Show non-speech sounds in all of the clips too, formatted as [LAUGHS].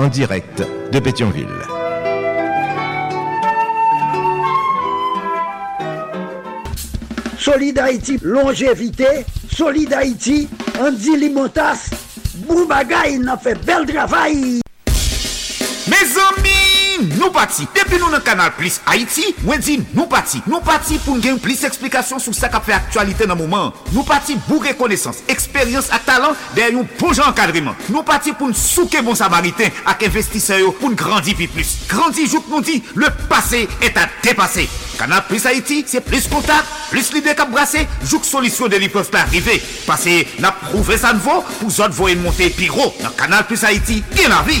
en direct de Pétionville. Solid Haïti, longévité. Solid Haïti, Andy Limotas. Boubagaï, n'a fait bel travail. Mes amis, nou pati. Depi nou nan kanal Plus Haiti, mwen di nou pati. Nou pati pou n gen plis eksplikasyon sou sa ka fe aktualite nan mouman. Nou pati pou rekonesans, eksperyans ak talan den yon bon pou jan kadriman. Nou pati pou n souke bon samariten ak investiseyo pou n grandi pi plus. Grandi jouk nou di, le pase et a depase. Kanal Plus Haiti, se plis kontak, plis lide kap brase, jouk solisyon de li peuf pa arrive. Pase na prouve san vo, pou zot voyen monte pi ro. Nan Kanal Plus Haiti, gen la vi.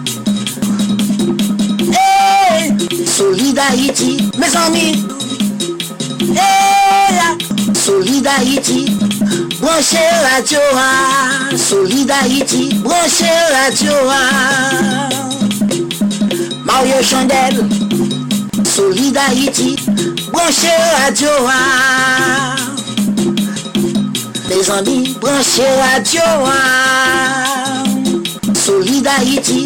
Hey, Solid Haïti, mes amis. Hey, Solid Haïti, branchez radio. ah. Solid Haïti, branchez radio. ah. Mario Chandel, Solid Haïti, branchez radio. ah. Mes amis, branchez radio. ah. Solid Haïti,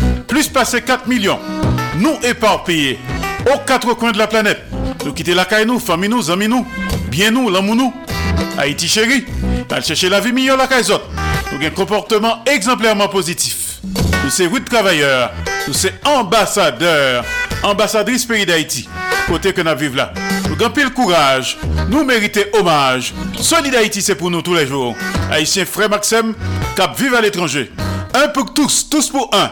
Plus passé 4 millions, nous éparpillés aux quatre coins de la planète. Nous quitter la caille nous, famille nous, amis nous, bien nous, l'amour nous. Haïti chéri, t'as chercher la vie meilleure la caille. Nous un comportement exemplairement positif. Nous sommes routes travailleurs, nous sommes ambassadeurs, ambassadrices pays d'Haïti. Côté que nous vivons là. Nous avons pile courage, nous méritons hommage. Solid Haïti, c'est pour nous tous les jours. Haïtiens frère Maxime, cap vive à l'étranger. Un pour tous, tous pour un.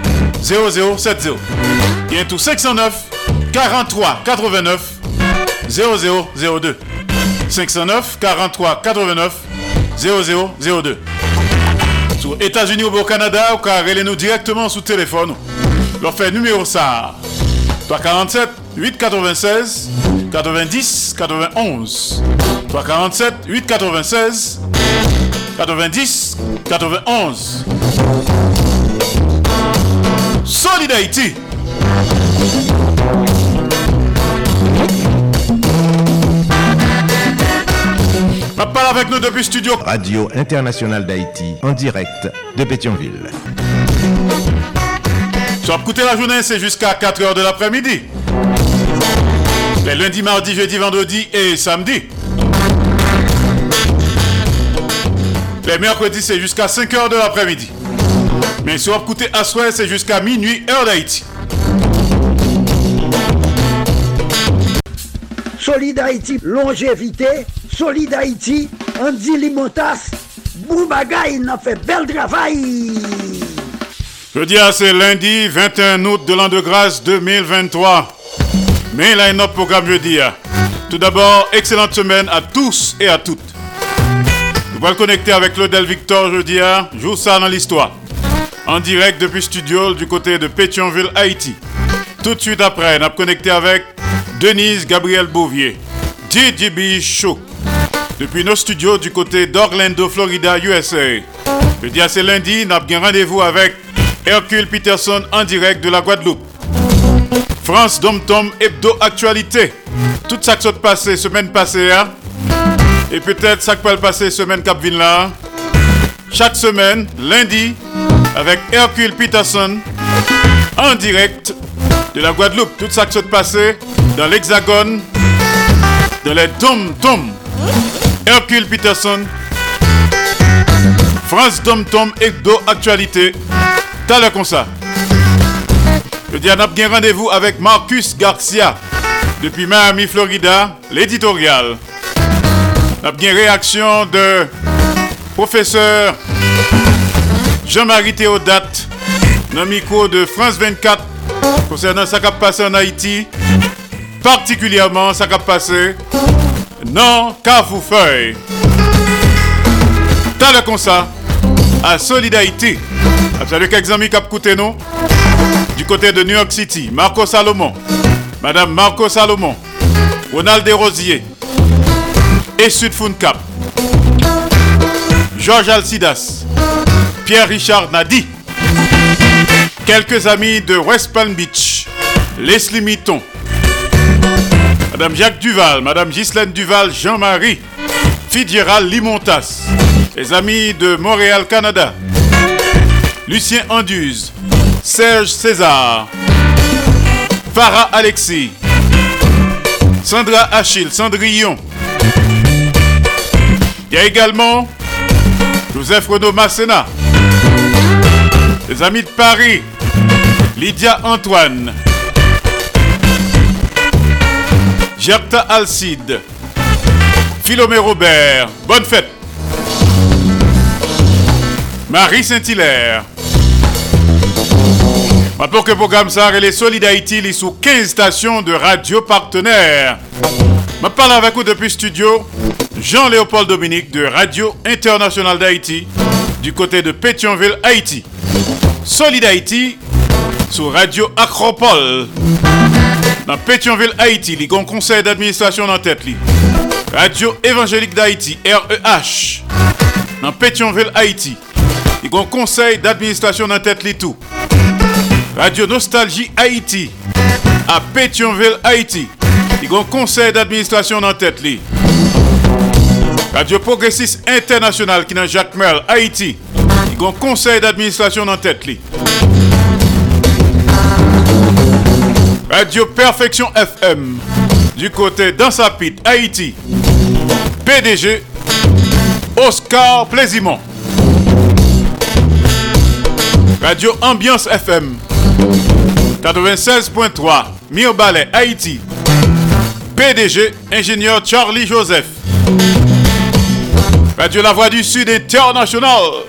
0070 Bien tout 509 43 89 0002 509 43 89 0002 Sur États-Unis ou au Canada, ou car nous directement sous téléphone. Leur fait numéro ça 347 896 90 91. 347 896 90 91. Solid Haïti. Parle avec nous depuis studio. Radio Internationale d'Haïti, en direct de Pétionville. Sur écouter la journée, c'est jusqu'à 4h de l'après-midi. Les lundis, mardi, jeudi, vendredi et samedi. Les mercredis, c'est jusqu'à 5h de l'après-midi. Mais sur écouter à soir, c'est jusqu'à minuit, heure d'Haïti. Solid Haïti, longévité. Solid Haïti, Andy Limotas, Boubagaï, il a fait bel travail. Je dis à c'est lundi 21 août de l'an de grâce 2023. Mais là, il y a un programme jeudi. Tout d'abord, excellente semaine à tous et à toutes. Nous allons connecter avec Claudel Victor jeudi. Joue ça dans l'histoire. En direct depuis studio du côté de Pétionville, Haïti. Tout de suite après, nous allons connecter avec Denise Gabriel Bouvier. DJB Show. Depuis nos studios du côté d'Orlando, Florida, USA. Jeudi à c'est lundi, nous avons rendez-vous avec Hercule Peterson en direct de la Guadeloupe. France Dom Tom Hebdo Actualité. Tout ça qui s'est passé semaine passée. Hein? Et peut-être ça qui peut passer semaine Cap là. Chaque semaine, lundi, avec Hercule Peterson en direct de la Guadeloupe. Tout ça qui s'est passé dans l'Hexagone, dans les Dom Tom. Hercule Peterson, France Dom Tom Hebdo Actualité. T'as le comme ça. Je dis, a bien rendez-vous avec Marcus Garcia depuis Miami, Florida, l'éditorial. On a bien réaction de professeur Jean-Marie Théodate, dans micro de France 24, concernant ce qui a passé en Haïti, particulièrement ce qui a passé non Cafoufeuille. T'as le ça, à Solidarité. Salut quelques amis qui ont nous? Du côté de New York City. Marco Salomon, Madame Marco Salomon, Ronald Desrosiers et Sud Cap. Georges Alcidas, Pierre-Richard Nadi, quelques amis de West Palm Beach, Leslie Mitton, Madame Jacques Duval, Madame Ghislaine Duval, Jean-Marie, Fitzgerald Limontas, les amis de Montréal, Canada, Lucien Anduze, Serge César, Farah Alexis, Sandra Achille, Cendrillon. Il y a également Joseph Renaud Masséna, les amis de Paris, Lydia Antoine, Gerta Alcide, Philomé Robert, bonne fête. Marie Saint-Hilaire. Pour que programme ça, les Solid Haïti, il est sous 15 stations de radio partenaires. Je parle avec vous depuis studio Jean-Léopold Dominique de Radio Internationale d'Haïti du côté de Pétionville, Haïti. Solid Haïti sur Radio Acropole. Dans Pétionville, Haïti, il y un conseil d'administration dans tête. Radio Évangélique d'Haïti, REH. Dans Pétionville, Haïti. Il y un conseil d'administration dans tête. Radio Nostalgie Haïti. À Pétionville, Haïti. Il y a un conseil d'administration dans tête Radio Progressiste International qui est dans Jacques Merle, Haïti. Conseil d'administration dans tête Radio Perfection FM du côté d'Ansapit, Haïti. PDG Oscar Plaisimont. Radio Ambiance FM 96.3 Mirbalet, Haïti. PDG ingénieur Charlie Joseph. Radio La Voix du Sud International.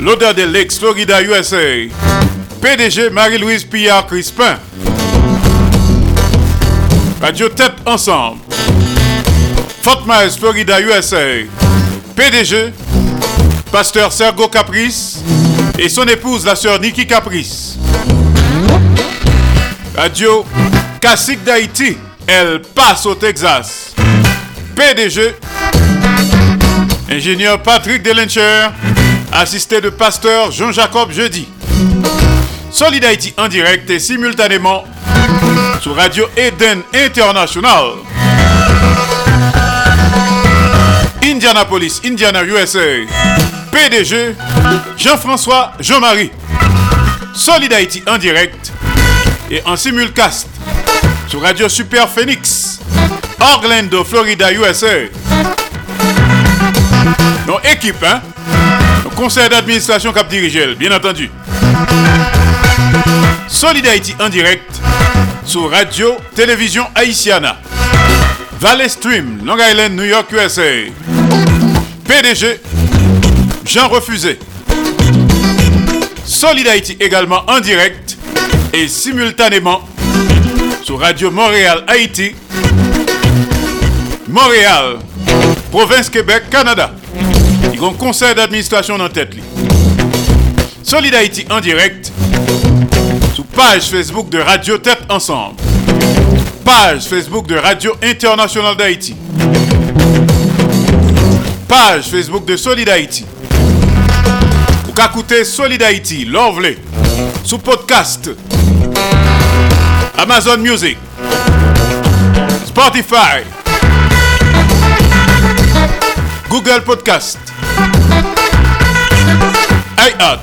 L'odeur de l'ex Florida USA. PDG Marie-Louise Pillard Crispin. Radio Tête Ensemble. Fort Myers, Florida, USA. PDG, Pasteur Sergo Caprice et son épouse, la sœur Nikki Caprice. Radio Classique d'Haïti, elle passe au Texas. PDG, ingénieur Patrick Delencher, assisté de pasteur Jean-Jacob Jeudi. Solid Haïti en direct et simultanément sur Radio Eden International. Indianapolis, Indiana, USA. PDG Jean-François Jean-Marie. Solid Haïti en direct et en simulcast sur Radio Super Phoenix, Orlando, Florida, USA. Nos équipes, hein? Nos conseils d'administration cap dirigé, bien entendu. Solid Haïti en direct sur Radio Télévision Haïtiana. Valley Stream, Long Island, New York, USA. PDG Jean Refusé. Solid Haïti également en direct et simultanément sur Radio Montréal Haïti, Montréal, province Québec, Canada. Ont conseil d'administration dans tête. Solid Haïti en direct sur page Facebook de Radio Tête Ensemble. Page Facebook de Radio International d'Haïti. Page Facebook de Solid Haïti. Ou qu'à écouter Solid Haïti, Lovely, sous podcast, Amazon Music, Spotify, Google Podcast, iHeart,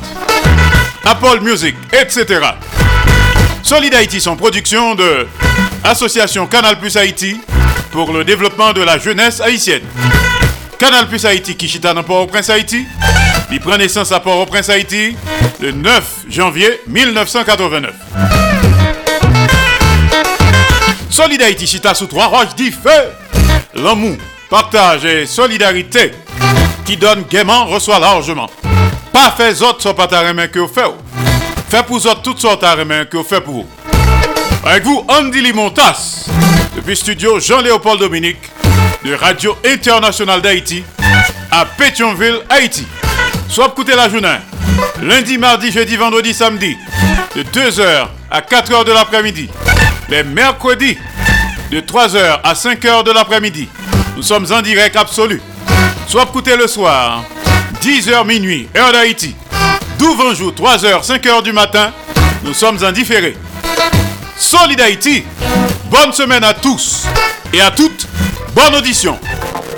Apple Music, etc. Solid Haïti sont production de Association Canal Plus Haïti pour le développement de la jeunesse haïtienne. Canal Plus Haïti qui chita dans Port-au-Prince Haïti, il prend naissance à Port-au-Prince Haïti le 9 janvier 1989. Solid Haïti chita sous trois roches dit feu, l'amour, partage et solidarité qui donne gaiement reçoit largement. Pas fait autres sont pas ta main que vous faites. Fait pour autres toutes sortes à main que vous faites pour vous. Avec vous, Andy Limontas, depuis studio Jean-Léopold Dominique de Radio Internationale d'Haïti à Pétionville, Haïti. Soit écouter la journée, lundi, mardi, jeudi, vendredi, samedi, de 2h à 4h de l'après-midi. Les mercredis, de 3h à 5h de l'après-midi. Nous sommes en direct absolu. Soit écouter le soir, 10h minuit, heure d'Haïti. 12 jour, 3h, 5h du matin, nous sommes en différé. Solid Haïti, bonne semaine à tous et à toutes. Bonne audition.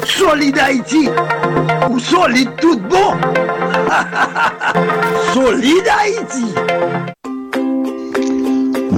Solid Haïti, ou solide tout bon. [LAUGHS] solide Haïti.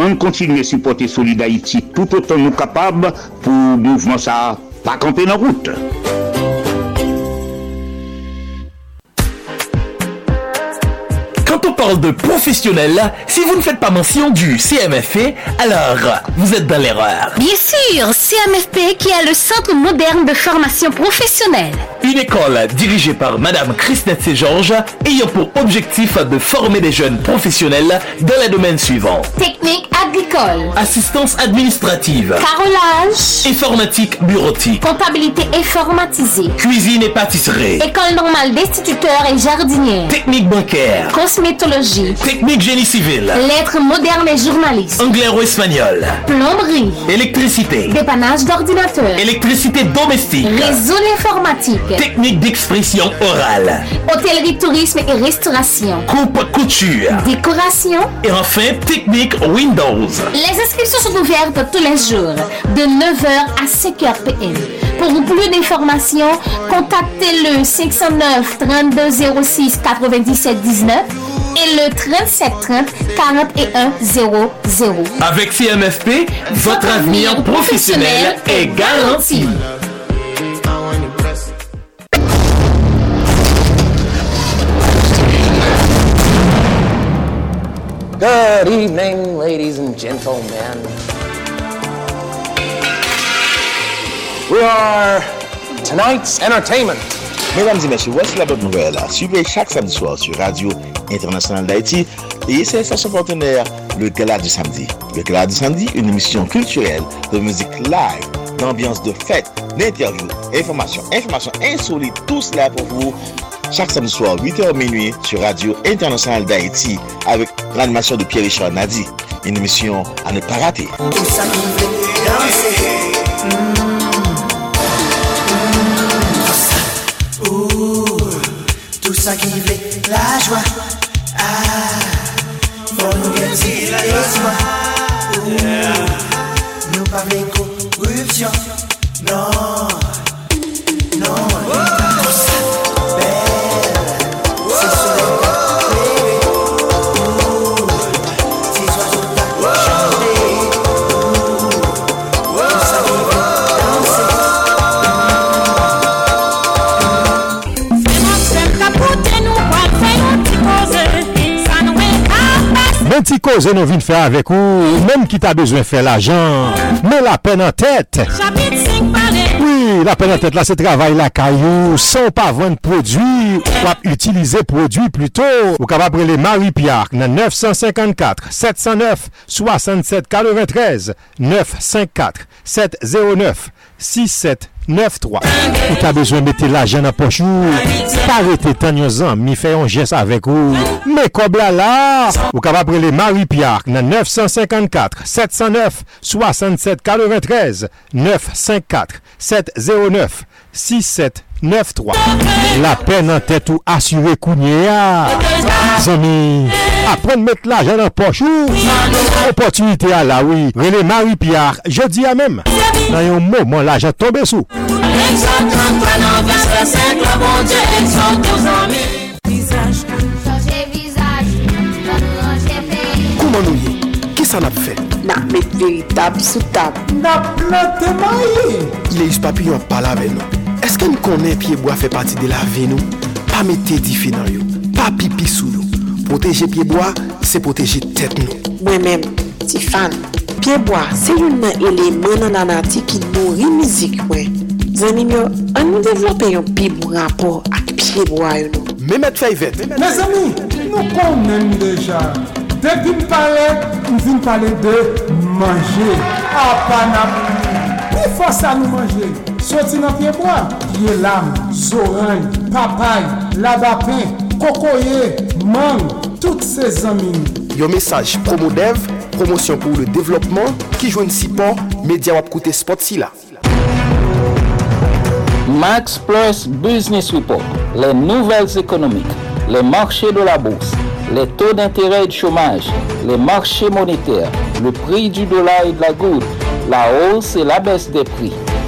On continue à supporter Solid Haïti tout autant nous capables pour le mouvement ça pas camper dans route. Quand on parle de professionnels, si vous ne faites pas mention du CMFP, alors vous êtes dans l'erreur. Bien sûr, CMFP qui est le Centre moderne de formation professionnelle. Une école dirigée par Madame Christette Ségeorges ayant pour objectif de former des jeunes professionnels dans les domaines suivants. Technique agricole, Assistance administrative, carrelage, informatique bureautique, comptabilité informatisée, cuisine et pâtisserie, école normale d'instituteurs et jardiniers, technique bancaire, cosmétologie, technique génie civil, lettres modernes et journalistes, anglais ou espagnol, plomberie, électricité, dépannage d'ordinateur, électricité domestique, réseau informatique, technique d'expression orale, hôtellerie, tourisme et restauration, coupe couture, décoration. et enfin technique Windows. Les inscriptions sont ouvertes tous les jours de 9h à 5h PM. Pour plus d'informations, contactez le 509 32 06 97 19 et le 37 30 41 00. Avec CMFP, votre avenir professionnel est garanti. Good evening, ladies and gentlemen. We are tonight's entertainment. Mesdames et messieurs, voici la bonne nouvelle. Suivez chaque samedi soir sur Radio Internationale d'Haïti et ses stations partenaires, le Gala du Samedi. Le Gala du Samedi, une émission culturelle de musique live, d'ambiance de fête, d'interviews, informations, informations insolites, tout cela pour vous. Chaque samedi soir, 8h minuit, sur Radio Internationale d'Haïti, avec l'animation de Pierre-Richard Nadi. Une émission à ne pas rater. Qui fait la joie. Ah, faut nous gagner la joie. Nous pas de corruption. Non. Ti koze nou vin fè avèk ou, menm ki ta bezwen fè l'ajan, men la pen an tèt. Oui, la pen an tèt la se travay la kayou, son pa vwen prodwi, wap utilize prodwi pluto. Ou kapap prele Marie-Pierre nan 954 709 6793 Ou ta bezwen mette la jen apochou Parete tan yon zan Mi fè yon jes avèk ou Me kob la la Ou ka va prele Marie-Pierre Nan 954 709 67 93 954 709 67 93 La pen nan tèt ou asyre kounye ya Zami. apprendre mettre l'argent dans poche opportunité à la oui René Marie Pierre jeudi à même dans un moment l'argent tombé sous Comment nous y Qui ça n'a fait N'a met véritable sous table. N'a planté maillé. Il est papillon pas là avec nous. Est-ce qu'on connaît pied bois fait partie de la vie nous Pas mettre diffé dans yo. Pas pipi sous nous. Poteje pieboa, se poteje tet nou. Mwen men, ti fan, pieboa se yon nan eleman nan anati ki nori mizik mwen. Zanim yo, an nou devlope yon pieboa rapor ak pieboa yon nou. Mehmet Fayvet. Me zami, nou konnen deja. Depi m pale, m vin pale de manje. A ah, panam, pi fosa nou manje. Soti nan pieboa, ye lam, zoran, papay, labapin. Labapen, kokoye, mang Tout se zamin Yon mesaj Promodev, promosyon pou le devlopman Ki jwen si pon, media wap koute spot si la. Max Plus Business Report, les nouvelles économiques, les marchés de la bourse, les taux d'intérêt et de chômage, les marchés monétaires, le prix du dollar et de la goutte, la hausse et la baisse des prix,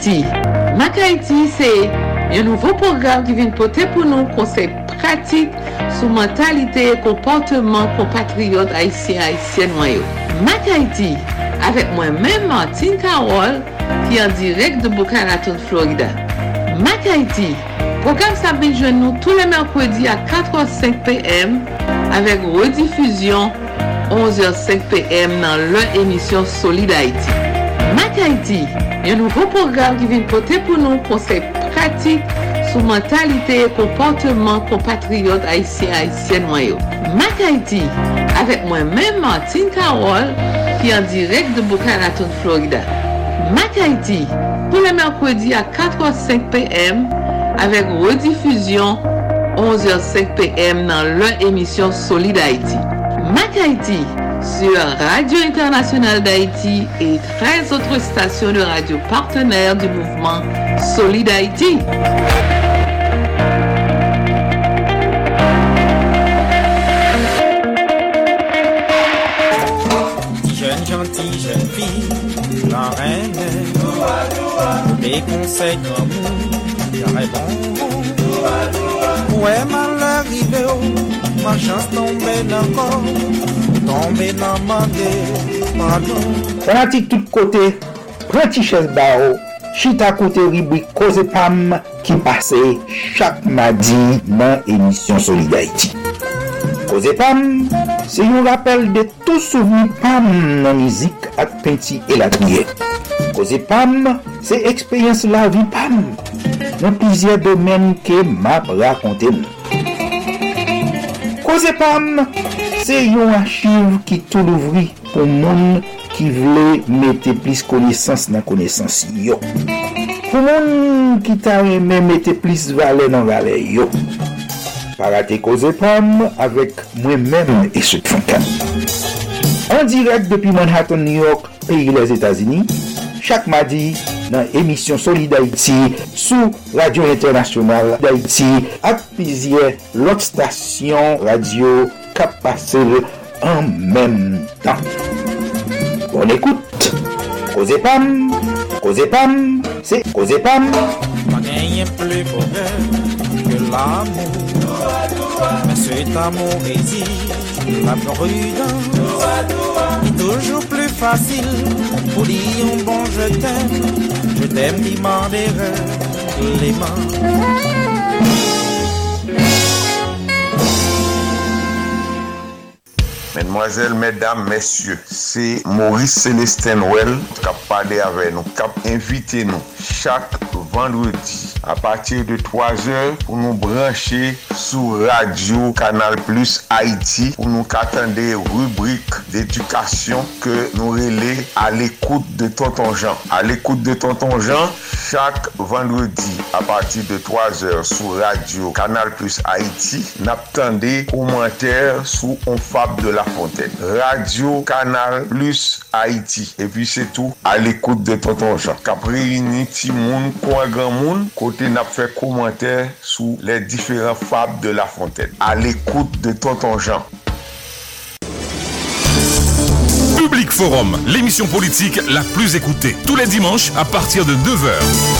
Mac Haiti. Mac Haiti, c'est un nouveau programme qui vient porter pour nous conseils pratiques sur mentalité et comportement compatriotes haïtiens haïtiennes noyaux. Mac Haiti, avec moi-même Martine Carole, qui est en direct de Boca Raton, Florida. Mac Haiti, programme ça vient joindre nous tous les mercredis à 4h05 p.m. avec rediffusion 11h05 p.m. dans leur émission Solid Haïti. Haïti, un nouveau programme qui vient porter pour nous conseils pratiques sur mentalité et comportement compatriotes haïtiens haïtiennes noyaux. Mac Haïti, avec moi-même Martine Carole, qui est en direct de Boca Raton, Florida. Mac Haïti, tous les mercredis à 4h05 p.m. avec rediffusion 11h05 p.m. dans leur émission Solid Haïti. Mac Haïti sur Radio Internationale d'Haïti et 13 autres stations de radio partenaires du mouvement Solid Haïti. Jeune gentille, jeune fille, la reine, mes conseils comme j'aurais bon. Mal arrivé, ma chance tombait encore. Tombe nan mande, Pardon Fanatik tout kote, prenti ches ba ou Chita kote ribwi koze pam Ki pase chak madi nan emisyon Solidarity Koze pam, se yon rappel de tout souveni pam nan mizik ak penti elakye Koze pam, se ekspeyens la vi pam Nan plizye domen ke map rakonte mou Koze pam, Se yon achiv ki tou louvri pou moun ki vle mette plis konesans nan konesans yo. Pou moun ki ta reme mette plis vale nan vale yo. Parate koze pam avek mwen men e sot fankan. An direk depi Manhattan, New York, peyi les Etats-Unis. chak madi nan emisyon Solid d'Haïti sou Radio Internasyonal d'Haïti ak pizye lot stasyon radio kap pase en menm tan. Bon écoute, Koze Pam, Koze Pam, c'est Koze Pam. Plus bonheur que l'amour. Mais cet amour exige la prudence. Toujours plus facile pour dire un bon je t'aime. Je t'aime, demander les mains. Mesdemoiselles, mesdames, messieurs, c'est Maurice Célestin Well qui a parlé avec nous, qui a invité nous chaque vendredi à partir de 3 heures pour nous brancher sur Radio Canal Plus Haïti pour nous attendre des rubriques d'éducation que nous relais à l'écoute de Tonton Jean. À l'écoute de Tonton Jean, chaque vendredi à partir de 3 heures sur Radio Canal Plus Haïti, n'attendez commentaires sur On Fab de la fontaine. Radio Canal Plus Haïti. Et puis c'est tout à l'écoute de Tonton Jean. Cap réuni ti moun, quoi grand moun, côté n'a fait commentaire sous les différents fables de la fontaine. À l'écoute de Tonton Jean. Public Forum, l'émission politique la plus écoutée. Tous les dimanches à partir de 9h.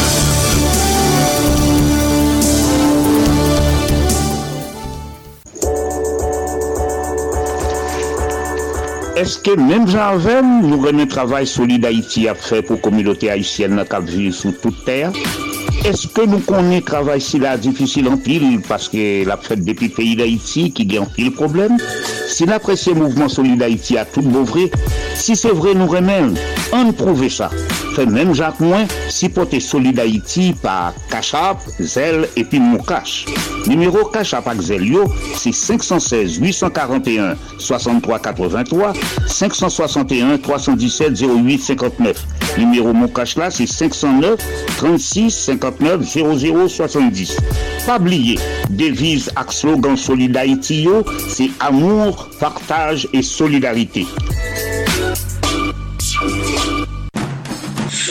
Eske menm jan avem nou reme travay Solid Haïti ap fè pou komilote Haïtienne nan kap viv sou tout ter? Eske nou konen travay si la difisil an pil paske la fèt depi peyi d'Haïti ki gen pil problem? Si la presye mouvment Solid Haïti a tout bouvre, si se vre nou remen, an prouve sa. Fè menm jan mwen si pote Solid Haïti pa Kachap, Zel epi Moukache. Numero Kachap ak Zel yo, se 516 841 63 83 561 317 08 59. Numéro Moukache là, c'est 509 36 59 00 70. Pas oublier, devise ak slogan Solid Haïti yo, c'est amour, partage et solidarité.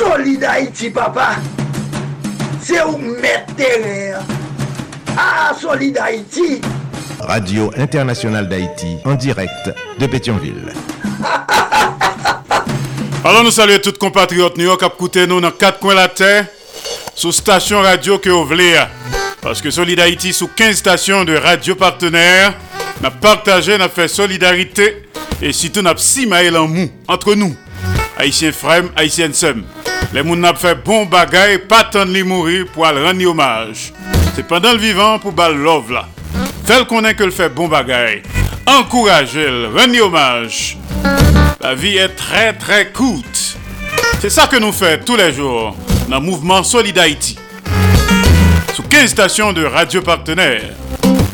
Solid Haïti, papa. C'est où mettre terrain. Ah, Solid Haïti. Radio Internationale d'Haïti en direct de Pétionville. [LAUGHS] Alors nous saluons tous compatriotes New York qui nous dans quatre coins de la terre sous station radio que vous voulez. Parce que Solid Haïti sous 15 stations de radio partenaires, n'a partagé, n'a fait solidarité et surtout n'a 6 mails en mou entre nous. Haïtiens frères, Haïtiens sœurs. Les gens n'a fait bon bagay, pas tant de mourir pour aller rendre hommage. C'est pendant le vivant pour bal love là. Qu'on est que le fait bon bagay. Encouragez-le, rendez hommage. La vie est très très courte. C'est ça que nous faisons tous les jours dans le mouvement Solid Haïti. Sous 15 stations de radio partenaires.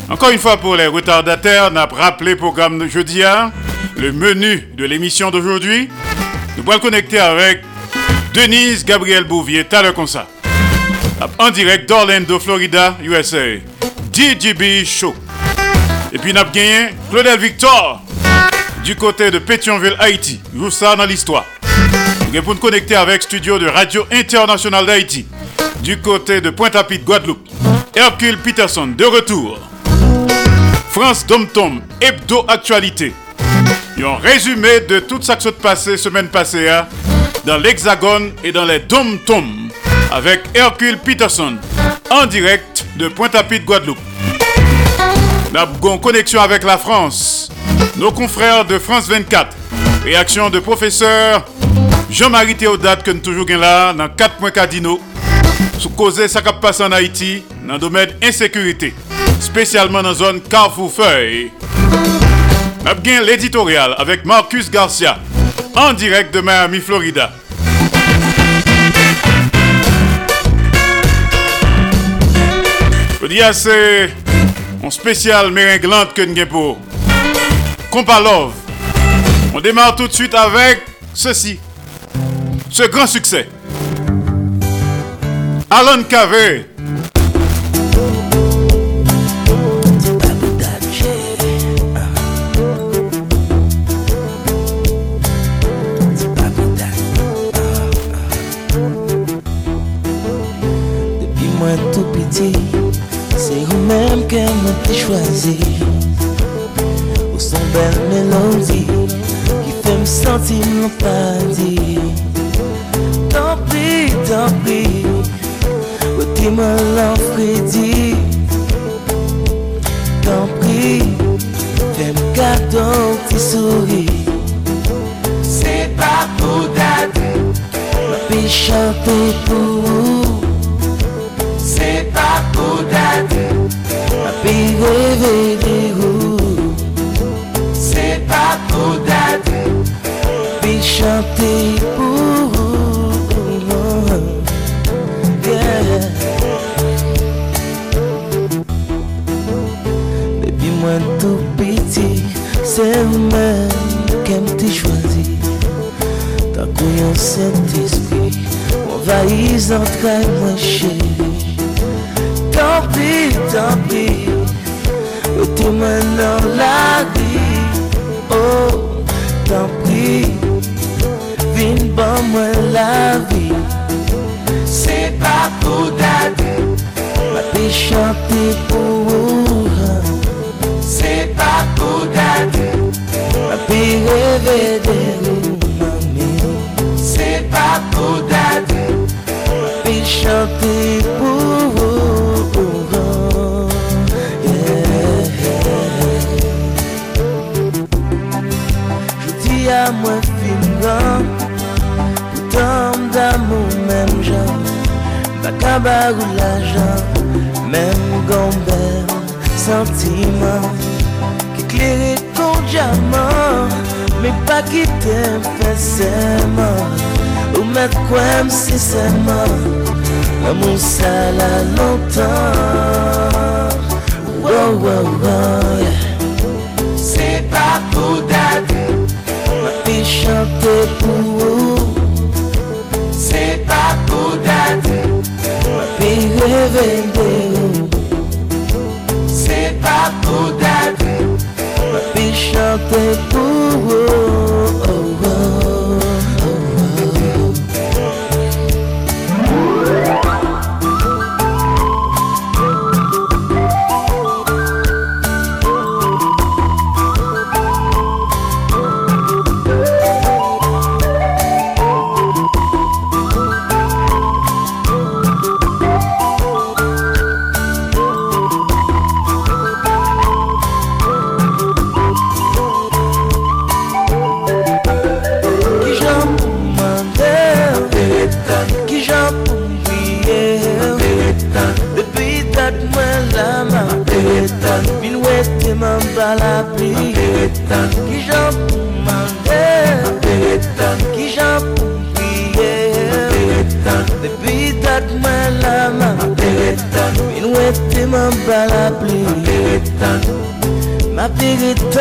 Encore une fois pour les retardataires, n'a rappelé le programme de jeudi le menu de l'émission d'aujourd'hui. Nous allons connecter avec Denise Gabriel Bouvier, l'heure comme ça. En direct d'Orlando, Florida, USA. DJB Show. Et puis, nous avons gagné Claudel Victor du côté de Pétionville, Haïti. Vous ça dans l'histoire. Vous pour nous connecter avec studio de Radio Internationale d'Haïti du côté de Pointe-à-Pitre, Guadeloupe. Hercule Peterson de retour. France Dom Tom, Hebdo Actualité. Un résumé de tout ça qui s'est passé semaine passée hein, dans l'Hexagone et dans les Dom Tom avec Hercule Peterson en direct de Pointe-à-Pitre, Guadeloupe. Nous avons connexion avec la France. Nos confrères de France 24. Réaction de professeur Jean-Marie Théodate que nous toujours là dans 4 points cardinaux sous causer ça qui passe en Haïti dans le domaine insécurité, spécialement dans la zone Carrefour-Feuille. Nous avons l'éditorial avec Marcus Garcia en direct de Miami, Florida. Je dis c'est un spécial méringlante que nous pour Love. On démarre tout de suite avec ceci. Ce grand succès. Alan Cave. Mon l'enfredi. Tant pis, fais-moi cadeau, petit souris. C'est pas pour date, ma puis chanter pour vous. C'est pas pour date, ma puis rêver des roues. C'est pas pour date, puis chanter se ou men kem te chwazi? Ta kouyon sent espri Mwen valiz nan trai mwen cheri Tan pi, tan pi Ou e te men nan la gri Oh, tan pri Vin ban mwen la vi. Se pa pou dade Mwen te chante pou barou l'ajan Mem gomber Sentiman Ki kleri kon diaman Me pa ki te fè seman Ou met kwen si seman L'amour sa la lontan Wow, wow, wow Se pa pou dade Ma fi chante pou ou fille rêver de vous C'est pas pour date Ma fille chanter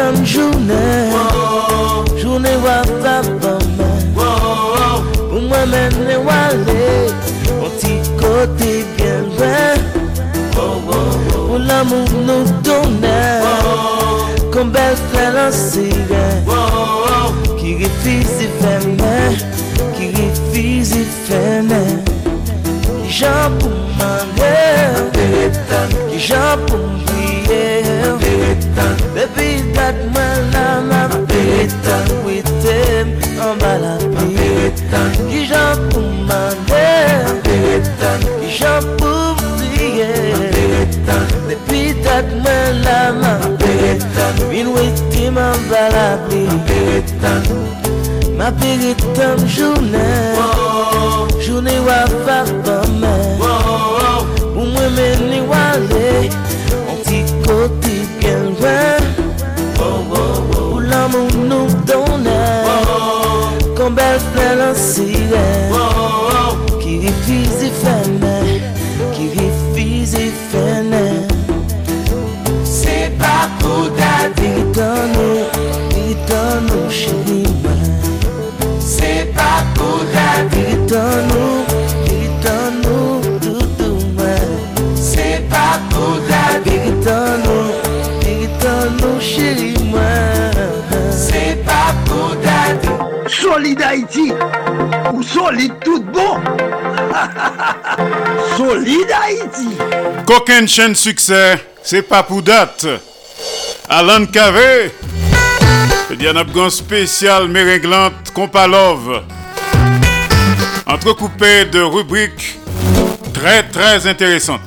Mwen jounen Jounen wap wap waman Pou mwen men ne wale. Mwen ti kote gen ven Pou l'amou nou donen Kon bel fè lansiren Ki refizi fè men Ki refizi fè men Ki jan pou mwen Ki jan pou mwen Let mwen la ma petan Witem an balapit Ki jan pou mande Ki jan pou vliye Depi dat mwen la ma petan. Min witem an balapit Ma petan jounen. Jounen wap apan fè lan sire Ki rifizi fè mè Ki rifizi fè mè Se pa pou dadi Bitano, bitano chenima Se pa pou dadi Bitano Solide Haïti ou solide tout bon [LAUGHS] Solide Haïti Qu'aucune chaîne succès, c'est pas pour date. Alan Cavé, Diana Abgon spécial méringlante Compalove. Entrecoupé de rubriques très très intéressantes.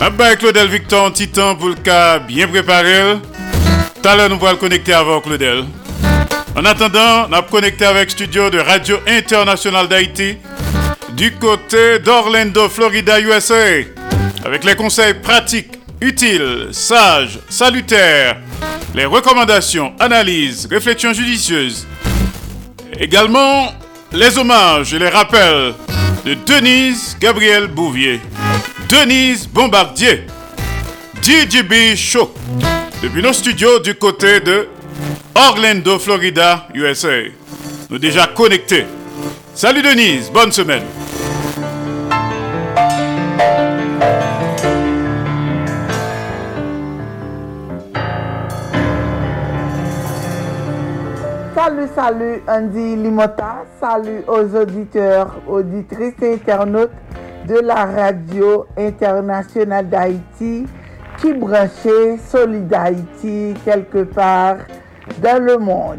Là-bas, Claudel Victor en titan pour le cas bien préparé. Tout à l'heure, nous allons le connecter avec Claudel. En attendant, on a connecté avec studio de Radio Internationale d'Haïti du côté d'Orlando, Florida, USA, avec les conseils pratiques, utiles, sages, salutaires, les recommandations, analyses, réflexions judicieuses. Également, les hommages et les rappels de Denise Gabriel Bouvier, Denise Bombardier, DJB Show, depuis nos studios du côté de Orlando, Florida, USA. Nous déjà connectés. Salut Denise, bonne semaine. Salut, salut Andy Limota, salut aux auditeurs, auditrices et internautes de la radio internationale d'Haïti qui branchait Solid Haïti quelque part dans le monde.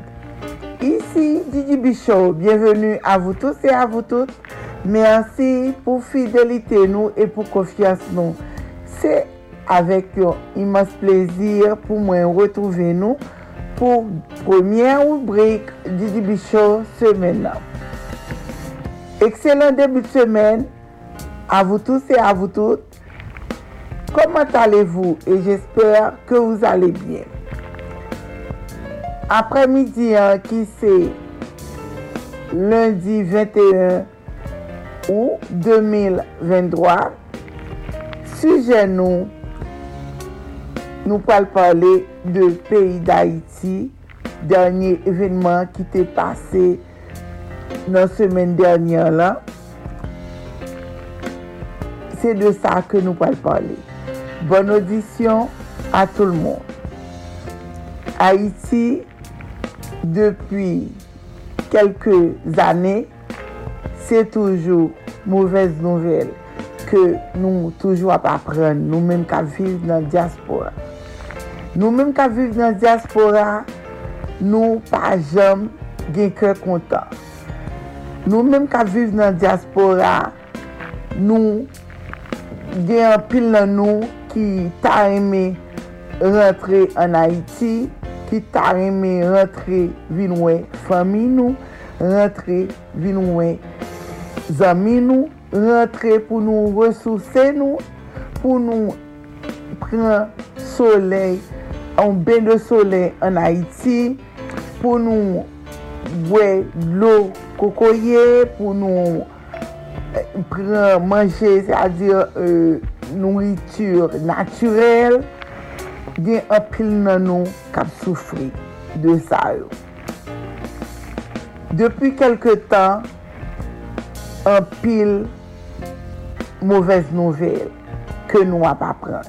Ici Didi Bichot, bienvenue à vous tous et à vous toutes. Merci pour fidélité nous et pour confiance nous. C'est avec un immense plaisir pour moi retrouver nous pour première rubrique Didi Bichot semaine. Excellent début de semaine à vous tous et à vous toutes. Comment allez-vous? Et j'espère que vous allez bien. Après-midi hein, qui c'est? Lundi 21 août 2023. Sujet nous, nous allons parler de pays d'Haïti, dernier événement qui t'est passé dans la semaine dernière là. C'est de ça que nous allons parler. Bonne audition à tout le monde. Haïti, Depi kelke zane, se toujou mouvez nouvel ke nou toujou ap apren nou menm ka viv nan diaspora. Nou menm ka viv nan diaspora, nou pa jom gen kre kontan. Nou menm ka viv nan diaspora, nou gen apil nan nou ki ta eme rentre an Haiti ki ta reme rentre vinwen fami nou, rentre vinwen zami nou, rentre pou nou resouse nou, pou nou pren soley, an ben de soley an Haiti, pou nou bwe lo kokoye, pou nou eh, pren manje, se a dir euh, nouritur naturel, gen apil nan nou kap soufri de sa yo. Depi kelke tan, apil mouvez nouvel ke nou ap apren.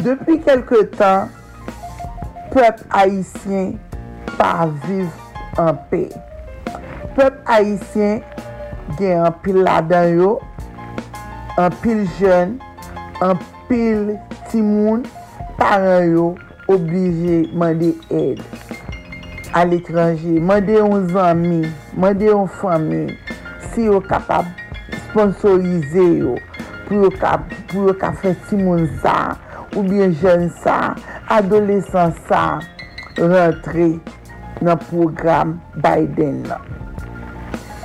Depi kelke tan, pep haisyen pa viv an pe. Pep haisyen gen apil la dan yo, apil jen, apil timoun, paran yo oblije mande ed al ekranje, mande yon zami, mande yon fami, si yo kapab sponsorize yo pou yo ka, ka fè timoun sa, ou bien jen sa, adolesan sa, rentre nan program Biden la.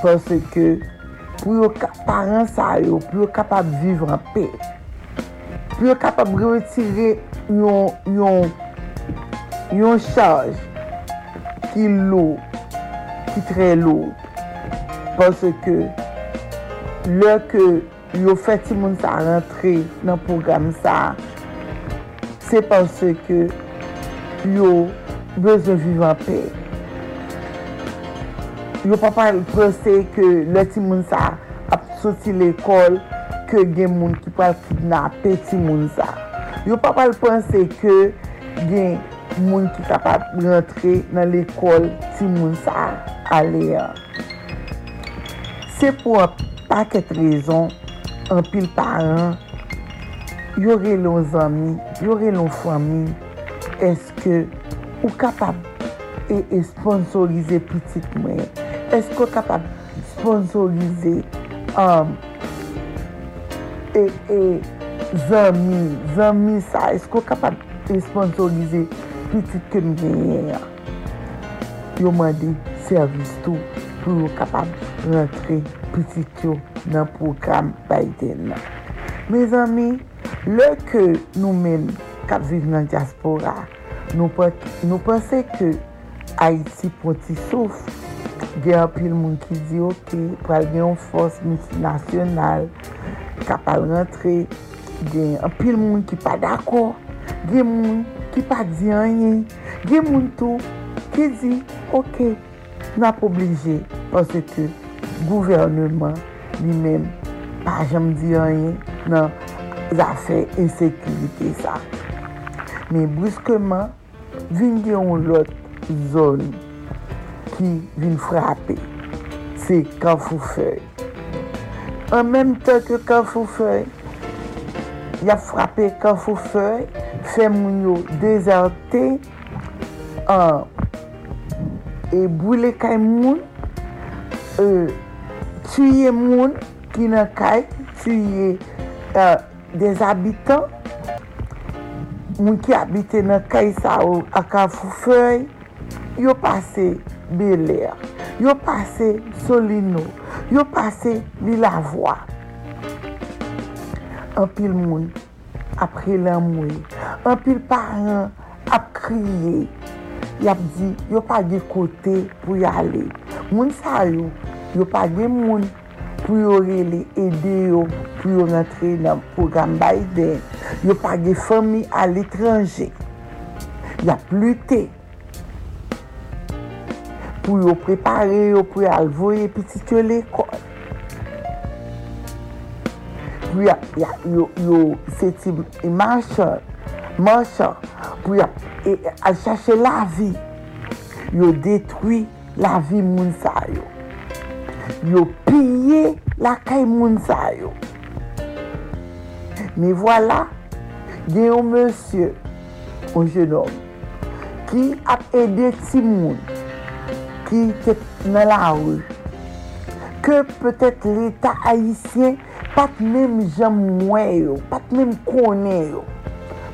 Pwese ke pou yo ka paran sa yo, pou yo kapab viv an pey. pou yo kapab retire yon, yon, yon chaj ki lou, ki tre lou. Pase ke lè ke yo fè ti moun sa rentre nan program sa, se pase ke yo bezon vivan pe. Yo pa pa prese ke lè ti moun sa ap soti l'ekol, ke gen moun ki pal kidnapè ti moun sa. Yo pa pal pense ke gen moun ki kapap rentre nan l'ekol ti moun sa ale ya. Se pou an paket rezon, an pil paran, yore loun zami, yore loun fami, eske ou kapap e, e sponsorize pitit mwen? Eske ou kapap sponsorize um, e, e zami, zami sa, esko kapab esponsorize pitit kem genyen ya. Yo mande servis tou pou yo kapab rentre pitit yo nan program Biden nan. Me zami, le ke nou men kap viv nan diaspora, nou, nou pense ke Haiti poti souf, gen apil moun ki di ok, pral gen yon fos multinasyonal, kapal rentre, gen apil moun ki pa dako, gen moun ki pa di anyen, gen moun tou ki di, ok, nan pou oblije, pwase ke gouvernement li men pa jam di anyen nan zafè insekurite sa. Men bruskeman, vin gen yon lot zon ki vin frape, se kan fou fèy. an menm tan ke Kanfoufei, ya frape Kanfoufei, fe moun yo dezerte, an, e boule kay moun, e, tuye moun ki nan kay, tuye uh, des abitan, moun ki abite nan kay sa ou a fey, yo pase Bel Air, yo pase Solino, yo pase li la vwa. An pil moun apre lan mwen, an pil paran ap kriye, yap di yo pa ge kote pou yale. Moun sa yo, yo pa ge moun pou yo rele ede yo pou yo rentre nan program Biden. Yo pa ge fomi al etranje. Yap lute pou yo prepare yo pou yo alvoye pitit yo l'ekol. Pou yo, yo, yo seti manche, manche, pou yo e, al chache la vi. Yo detwi la vi moun sa yo. Yo piye la kay moun sa yo. Me wala, gen yon monsye, yon jenom, ki ap ede ti moun. ki te nan la ou. Ke petet l'Etat Haitien pat mèm jam mwen yo, pat mèm konen yo,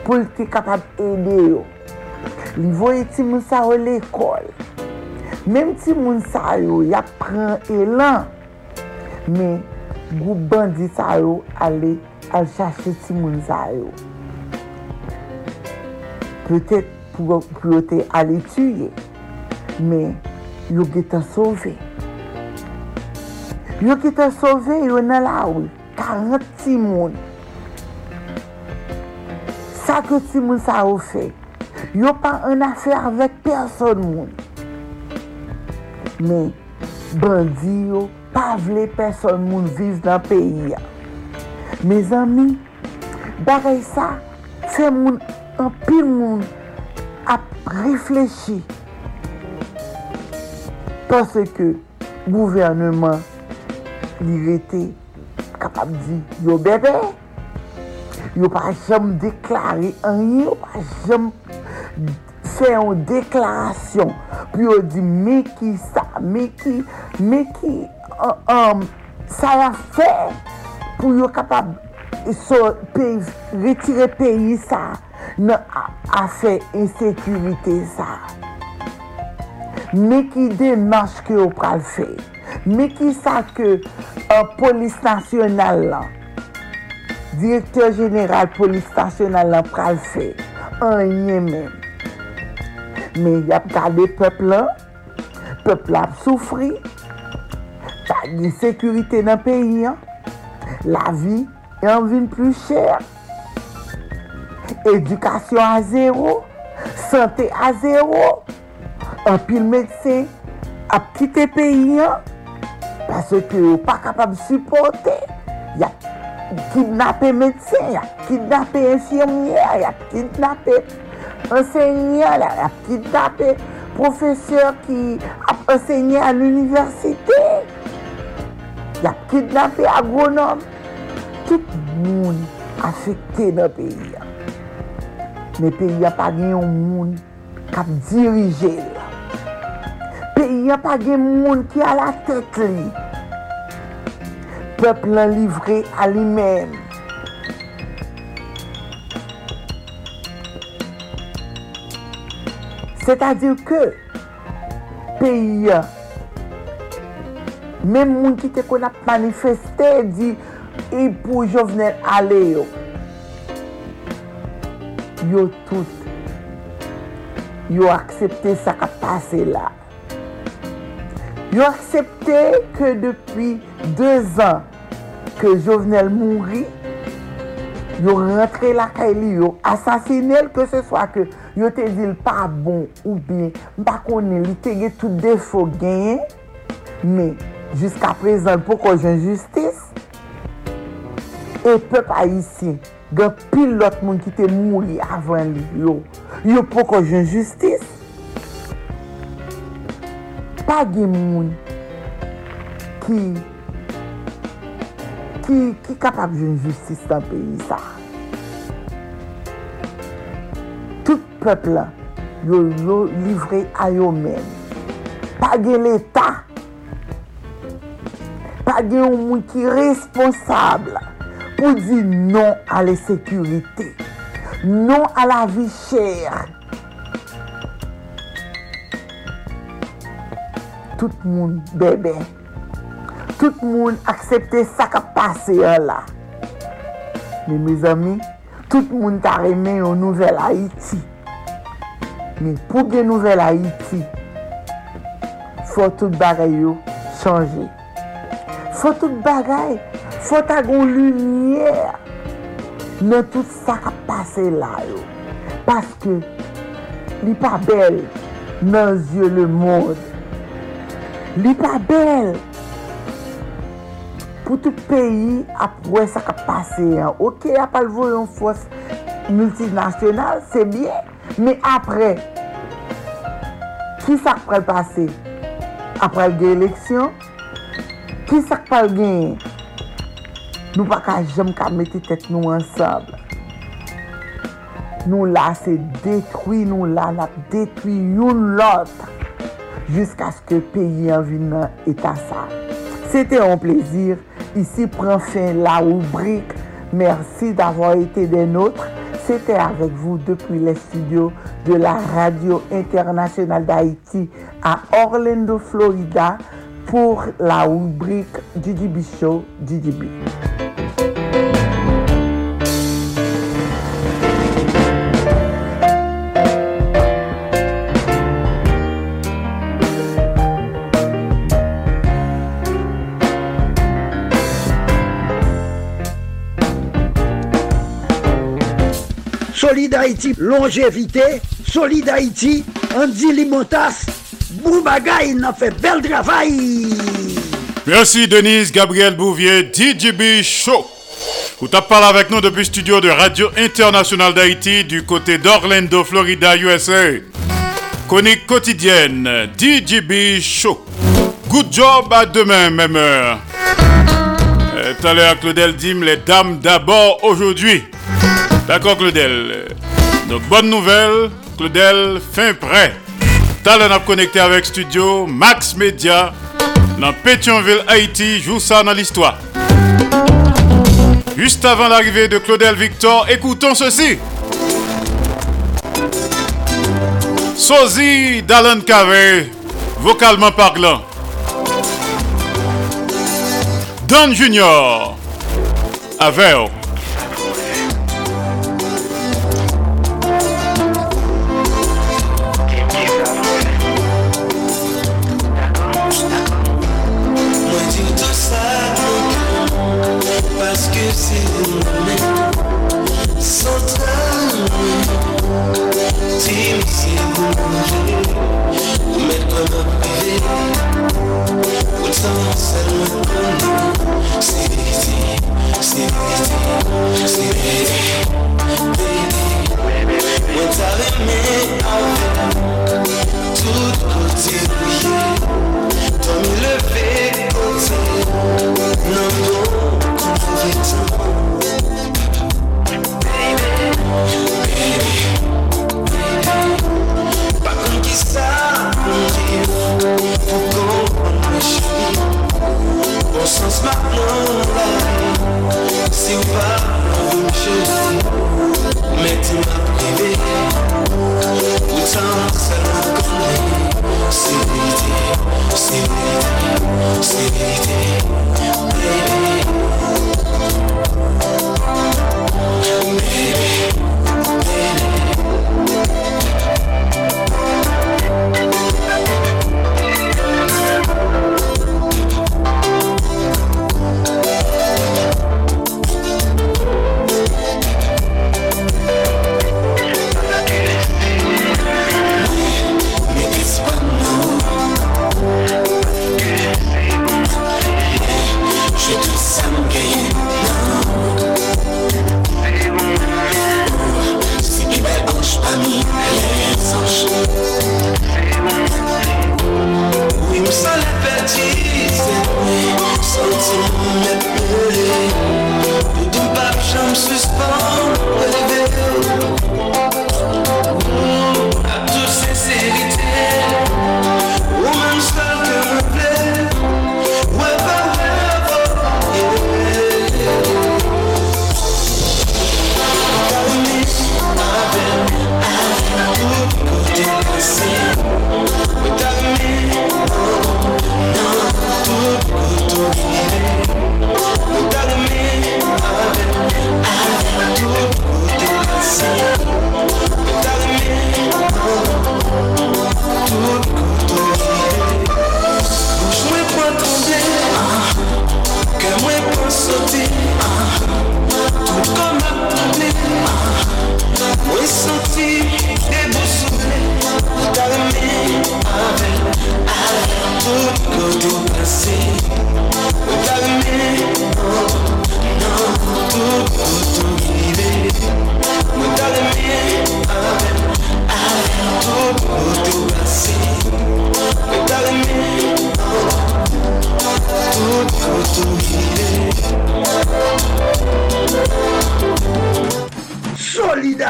pou l'te kapab ede yo. Voye ti moun sa yo l'ekol. Mèm ti moun sa yo, ya pren elan. Mè, gou bandi sa yo ale al chache ti moun sa yo. Petet pou yo te ale tuye. Mè, yo ki ta sove. Yo ki ta sove, yo nan la ou, karant ti moun. Sa ke ti moun sa ou fe, yo pa an afe avèk person moun. Men, bandi yo, pa vle person moun viv nan peyi ya. Me zami, bagay sa, se moun, an pil moun ap reflechi Pase ke gouvernement li rete kapab di yo bebe, yo pa jom deklare an, yo pa jom fè an deklarasyon. Pi yo di me ki sa, me ki, me ki, um, sa la fè pou yo kapab so pe, retire peyi sa nan a, a fè insekurite sa. me ki demarche ki yo pral fè, me ki sa ke uh, polis nasyonal lan, direktor jeneral polis nasyonal lan pral fè, an yè men. Me yap gade pepla, pepla ap soufri, pa di sekurite nan peyi an, la vi yon vin plus chèr, edukasyon a zèro, sante a zèro, an pil medsen ap kite peyi an, pase ke yo pa kapab supporte. Ya kidnapè medsen, ya kidnapè infirmiè, ya kidnapè enseignè, ya kidnapè profeseur ki ap ensegnè an universite. Ya kidnapè agronom. Tout moun afekte nan peyi an. me peyi an pa gen yon moun kap dirije la peyi an pa gen moun ki a la tet li. Pepl lan livre a li men. Se ta dir ke, peyi an, men moun ki te kon ap manifeste di, e pou jovenel ale yo. Yo tout, yo aksepte sa ka pase la. Yo aksepte ke depi 2 an ke Jovenel mouri, yo rentre la ka li yo, asasinel ke se swa ke yo te dil pa bon ou bien, mpa konen li te ge tout defo genye, me, jiska prezant pou ko jen justice, e pep a yisi, gen pil lot moun ki te mouri avan li yo, yo pou ko jen justice, pa gen moun ki, ki, ki kapab joun justice nan peyi sa. Tout pepl yo yo livre a yo men. Pa gen l'Etat. Pa gen ou moun ki responsable pou di non a le sekurite. Non a la vi chère. tout moun bebe. Tout moun aksepte sa ka pase yon la. Me me zami, tout moun ta reme yon nouvel Haiti. Me pou gen nouvel Haiti, fò tout bagay yo chanje. Fò tout bagay, fò ta goun lumiè. Nan tout sa ka pase la yo. Paske li pa bel nan zye le moun. Li pa bel. Pou tout peyi ap wè sa ka pase. Ok, ap alvo yon fos multinasyonal, se bie. Me apre, ki sa pral pase? Apral gen eleksyon? Ki sa pral gen? Nou pa ka jem ka meti tet nou ansab. Nou la se detwi, nou la la detwi yon lot. Jusk aske peyi an vin nan etasa. Sete an plezir. Isi pren fin la oubrik. Mersi d'avon ete den notre. Sete avek vou depi le studio de la Radio Internationale d'Haïti a Orlando, Florida pou la oubrik Didi Bichot, Didi Solid Haïti, longévité. Solid Haïti, Andy Limotas, Boubagaï, il a fait bel travail. Merci Denise Gabriel Bouvier, DJB Show. Vous t'as parlé avec nous depuis le studio de Radio Internationale d'Haïti du côté d'Orlando, Florida, USA. Chronique quotidienne, DJB Show. Good job à demain, même heure. Euh, tout à l'heure, Claudel Dim, les dames d'abord aujourd'hui. D'accord, Claudel. Donc, bonne nouvelle, Claudel, fin prêt. Tout à l'heure, on a connecté avec studio Max Media dans Pétionville, Haïti. Joue ça dans l'histoire. Juste avant l'arrivée de Claudel Victor, écoutons ceci. Sosie d'Alan Carré, vocalement parlant. Don Junior, Aver.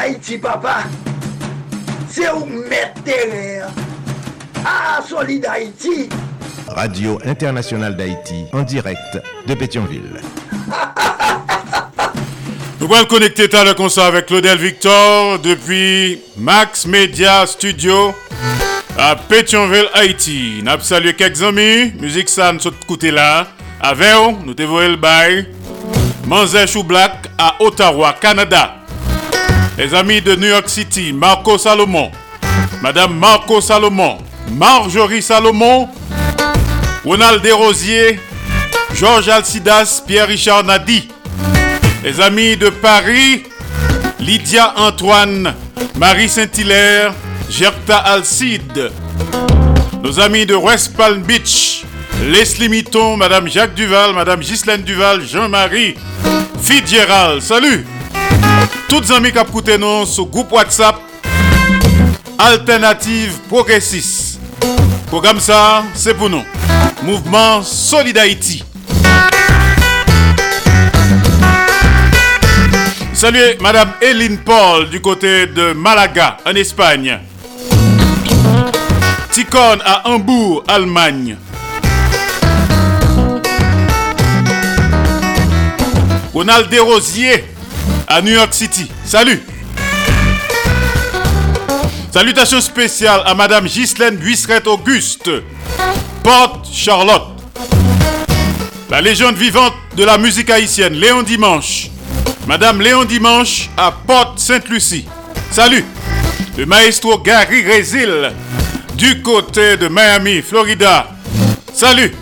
Haïti, papa. C'est où mettre terrain. Ah, Solid Haïti. Radio Internationale d'Haïti, en direct de Pétionville. [LAUGHS] Nous allons connecter à le concert avec Claudel Victor depuis Max Media Studio à Pétionville, Haïti. Nous avons salué quelques amis, musique ça nous côté là. Avec nous, nous t'évoquons le bail. Manzé Chou Black à Ottawa, Canada. Les amis de New York City, Marco Salomon, Madame Marco Salomon, Marjorie Salomon, Ronald Desrosiers, Georges Alcidas, Pierre-Richard Nadi. Les amis de Paris, Lydia Antoine, Marie Saint-Hilaire, Gerta Alcide. nos amis de West Palm Beach, Leslie Mitton, Madame Jacques Duval, Madame Ghislaine Duval, Jean-Marie Fitzgerald. Salut! Toutes amis qui écouté nous sur groupe WhatsApp Alternative Progressiste. Programme ça, c'est pour nous. Mouvement Solid Haïti. Salut Madame Eline Paul du côté de Malaga, en Espagne. Ticon à Hambourg, Allemagne. Ronald Desrosiers à New York City. Salut. Salutations spéciales à Madame Ghislaine Buisseret Auguste, Porte Charlotte. La légende vivante de la musique haïtienne, Léon Dimanche. Madame Léon Dimanche à Porte Sainte-Lucie. Salut. Le maestro Gary Résil du côté de Miami, Florida. Salut.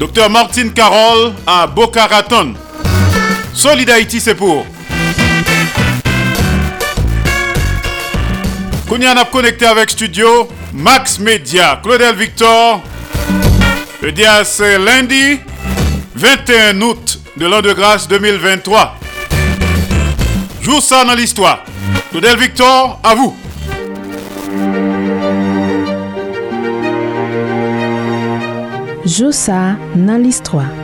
Docteur Martine Carole à Boca Raton. Solid Haïti, c'est pour. Kounia a connecté avec studio Max Media, Claudel Victor. Le dia c'est lundi 21 août de l'an de grâce 2023. Joue ça dans l'histoire. Claudel Victor, à vous. Joue ça dans l'histoire.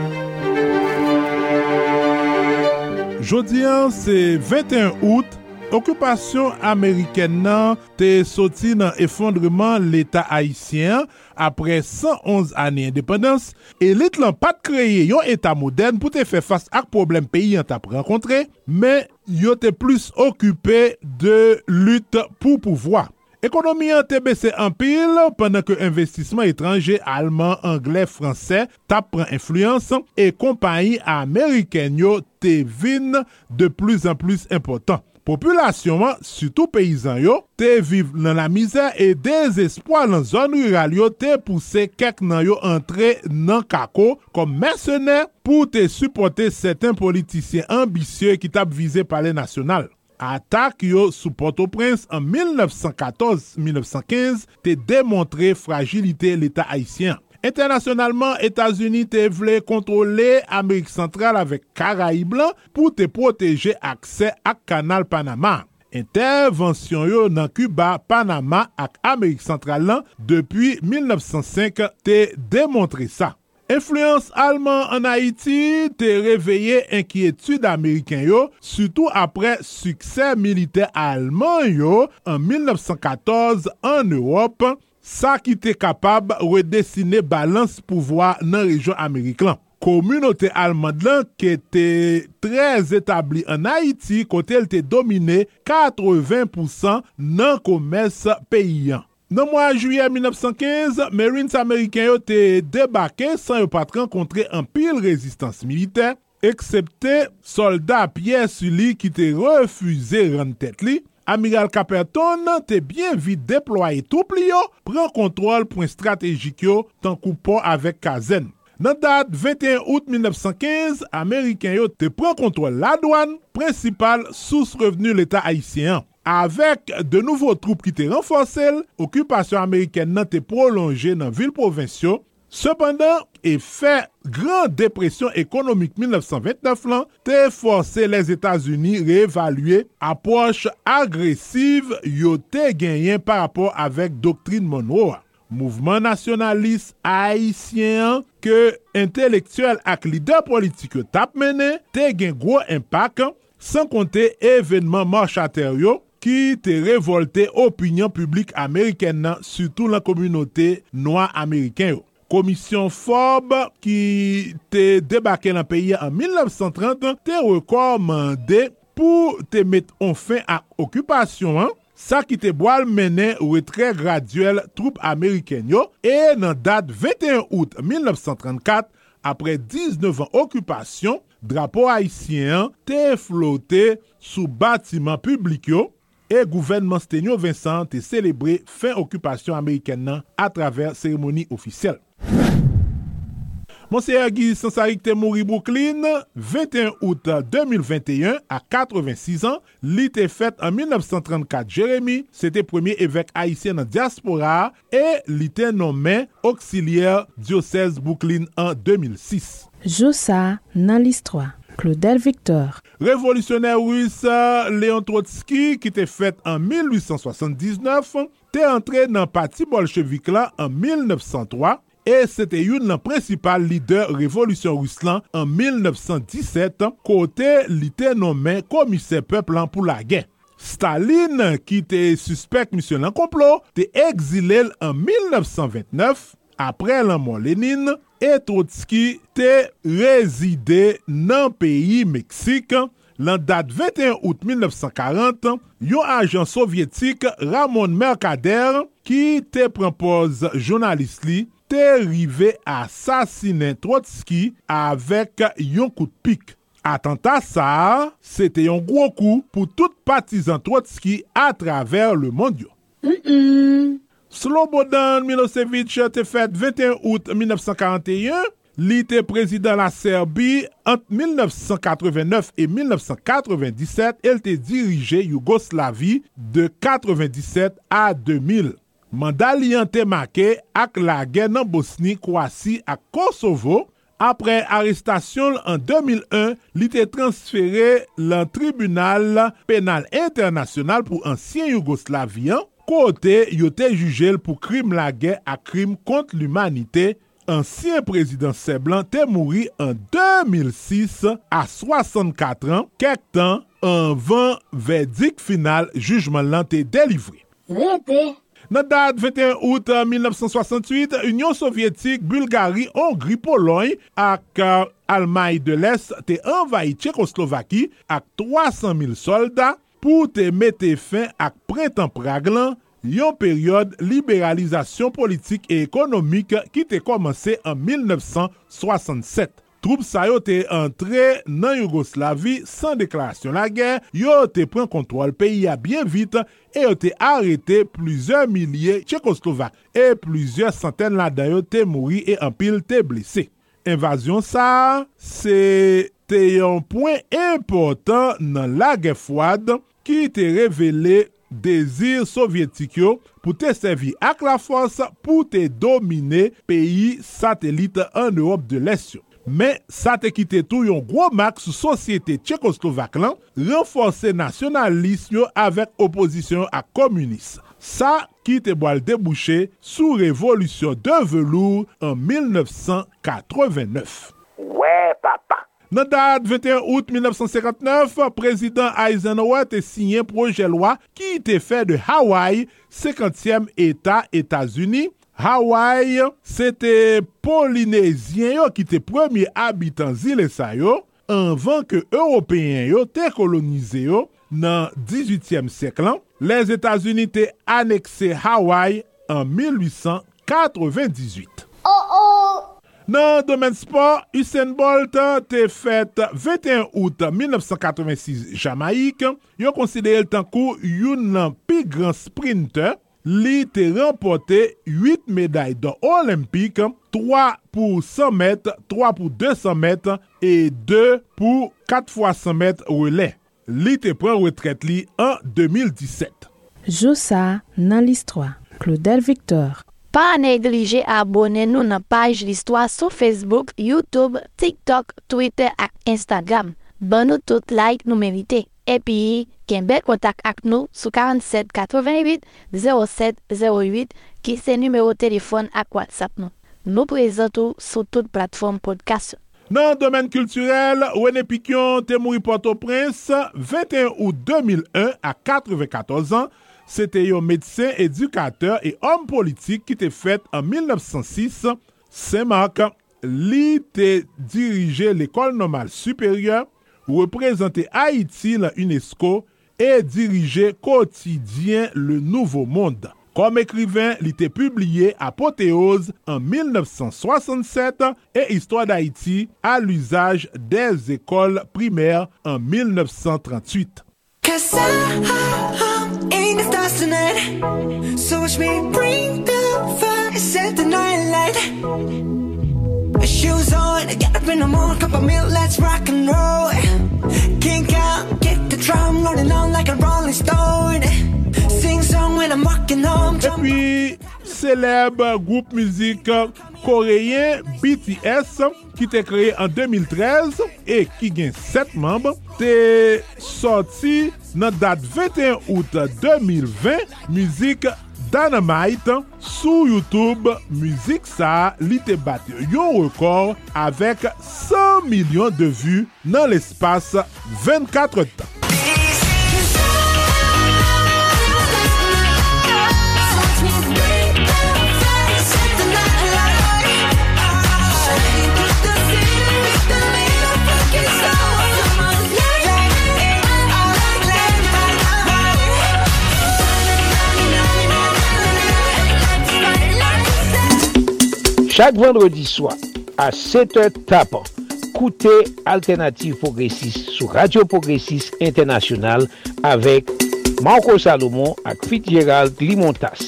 Jodi an se 21 out, okupasyon Ameriken nan te soti nan efondreman l'Etat Haitien apre 111 ane independans, e lit lan pat kreye yon Etat modern pou te fe fas ak problem peyi an tap renkontre, men yo te plus okupe de lut pou pouvoi. Ekonomi an te bese an pil, pandan ke investisman etranje, alman, angle, franse, tap pran influence, e kompanyi Ameriken yo te vin de plus an plus impotant. Populasyon an, suto peyizan yo, te viv nan la mizer e dezespoi nan zon rural yo te pousse kek nan yo entre nan kako kom mersenè pou te supporte seten politisyen ambisye ki tap vize pale nasyonal. Atak yo sou Port-au-Prince an 1914-1915 te demontre fragilite l'Etat Haitien. Internasyonalman, Etats-Unis te vle kontrole Amerik Sentral avek Karaiblan pou te proteje akse ak kanal Panama. Intervensyon yo nan Cuba, Panama ak Amerik Sentral lan depi 1905 te demontre sa. Influence alman an Haiti te reveye enkyetude Ameriken yo, sutou apre suksè milite alman yo an 1914 an Europe, sa ki te kapab redesine balans pouvoi nan rejon Amerik lan. Komunote alman lan ke te trez etabli an Haiti kote el te domine 80% nan komes peyiyan. Nan mwa juye 1915, Marines Ameriken yo te debake san yo pat renkontre an pil rezistans milite, eksepte soldat Pierre Sully ki te refuze ren tet li. Amiral Caperton nan te bien vit deploye troup li yo, pren kontrol pou strategik yo tan koupon avek kazen. Nan dat 21 out 1915, Ameriken yo te pren kontrol la douan, prinsipal sous revenu l'Etat Haitien. Avèk de nouvo troup ki te renfonsel, okupasyon Ameriken nan te prolonje nan vil provinsyo, sepandan e fè Gran Depresyon Ekonomik 1929 lan, te force les Etats-Unis reevalue aproche agresiv yo te genyen par rapport avèk doktrine Monroe. Mouvment nasyonalist haisyen ke intelektuel ak lider politik yo tap mene, te gen gro impak, san konte evenman manchater yo, ki te revolte opinyon publik Ameriken nan, sutou lan komunote noa Ameriken yo. Komisyon FOB ki te debake nan peyi an 1930 te rekomande pou te met on fin ak okupasyon an, sa ki te boal menen retre graduel troupe Ameriken yo, e nan dat 21 out 1934, apre 19 an okupasyon, drapo Haitien te flote sou batiman publik yo, E gouvenman Stenyo Vincent te celebre fin okupasyon Ameriken nan a traver seremoni ofisyel. Monseyer Guy Sansarik te mouri Brooklyn 21 out 2021 a 86 an. Li te fet an 1934 Jeremie, se te premye evek Haitien nan diaspora e li te nomen auxilier diocèse Brooklyn an 2006. Joussa nan l'histoire. Claudel Victor. Révolutionnaire russe Léon Trotsky, qui était fait en 1879, était entré dans le parti bolchevique là en 1903 et c'était une des principales leaders révolution russe en 1917, côté l'était nommé commissaire peuple pour la guerre. Staline, qui était suspect monsieur complot, était exilé en 1929 apre lan mon Lenin, e Trotski te rezide nan peyi Meksik lan dat 21 out 1940, yon ajan sovyetik Ramon Mercader ki te prempose jounalist li te rive asasine Trotski avek yon kout pik. Atanta sa, se te yon gwo kou pou tout patizan Trotski a traver le mondyo. Mm -mm. Slobodan Milosevic te fet 21 out 1941, li te prezident la Serbi ant 1989 et 1997, el te dirije Yougoslavie de 97 a 2000. Manda li an te make ak la gen nan Bosni, Kwasi ak Kosovo, Apre arrestasyon an 2001, li te transfere lan tribunal penal internasyonal pou ansyen Yugoslavian kote yo te jujel pou krim la gen a krim kont l'umanite, ansyen prezident Seblan te mouri an 2006 a 64 an, kek tan anvan verdik final jujman lan te delivri. Vente! Nan dat 21 out 1968, Union Sovyetik, Bulgari, Hongri, Pologne ak euh, Almay de l'Est te envayi Tchekoslovaki ak 300 000 soldat pou te mette fin ak printan prag lan yon peryode liberalizasyon politik e ekonomik ki te komanse an 1967. Troupe sa yo te entre nan Yugoslavi san deklarasyon la gen, yo te pren kontrol peyi ya bien vit e yo te arete plizye milye Tchekoslovak e plizye santen la dayo te mouri e anpil te blese. Invasyon sa, se te yon poen important nan la gen fwad ki te revele dezir sovyetik yo pou te servi ak la Frans pou te domine peyi satelite an Europe de l'Est yo. Men, sa te kite tou yon gwo mak sou sosyete Tchekoslovak lan, renforse nasyonalist yo avek oposisyon ak komunist. Sa ki te boal debouche sou revolusyon de velour an 1989. Ouè, ouais, papa! Nan date 21 out 1959, prezident Eisenhower te sinyen proje lwa ki te fe de Hawaii 50e etat Etats-Unis. Hawaii, se te Polinezyen yo ki te premye abitan zile sa yo, anvan ke Europeyen yo te kolonize yo nan 18e seklan. Les Etats-Unis te anekse Hawaii an 1898. Oh oh! Nan domen sport, Usain Bolt te fet 21 out 1986 Jamaik. Yo konsidere l tankou yon nan pi gran sprinter. Li te rempote 8 meday do olimpik, 3 pou 100 met, 3 pou 200 met, e 2 pou 4 fois 100 met relè. Li te pren retret li an 2017. Joussa nan list 3. Claudel Victor Pa neglije abone nou nan paj l'histoire sou Facebook, Youtube, TikTok, Twitter ak Instagram. Ban nou tout like nou merite. Epi, ken bel kontak ak nou sou 4788 0708 ki se numero telefon ak WhatsApp nou. Nou prezentou sou tout platform podcast. Nan domen kulturel, Wene Pikyon te mouri Port-au-Prince 21 ou 2001 a 94 an Sete yo medsen, edukater e om politik ki te fet an 1906, semak li te dirije l'Ecole Normale Supérieure, reprezente Haïti la UNESCO e dirije Quotidien Le Nouveau Monde. Kom ekriven, li te publie Apoteose en 1967 e Histoire d'Haïti a l'usage des écoles primaires en 1938. Shoes on. Get up in the morning, cup of milk, let's rock and roll. Kink out, get the drum rolling on like a rolling stone. Et puis, célèbre groupe musique coréen BTS ki te kreye an 2013 e ki gen 7 memb, te sorti nan dat 21 out 2020, muzik Dynamite sou YouTube, muzik sa li te bate yon rekor avek 100 milyon de vu nan l'espace 24 tan. Chak vendredi swa, a 7 e tapan, koute Alternative Progressive sou Radio Progressive Internationale avek Marco Salomon ak Fit Gérald Limontas.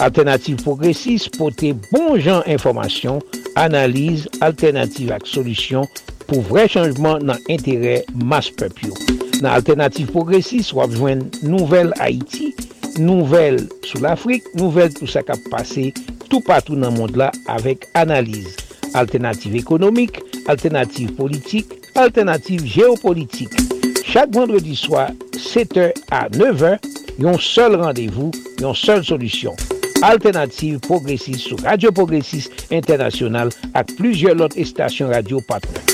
Alternative Progressive pote bon jan informasyon, analize, alternative ak solisyon pou vre chanjman nan entere mas pepyo. Nan Alternative Progressive wap jwen nouvel Haiti, nouvel sou l'Afrique, nouvel tout sa kap pase tou patou nan mond la avek analize. Alternative ekonomik, alternative politik, alternative geopolitik. Chak vendredi swa, 7h a 9h, yon sol randevou, yon sol solusyon. Alternative Progressive sou Radio Progressive Internasyonal ak plujye lot estasyon radio patnen.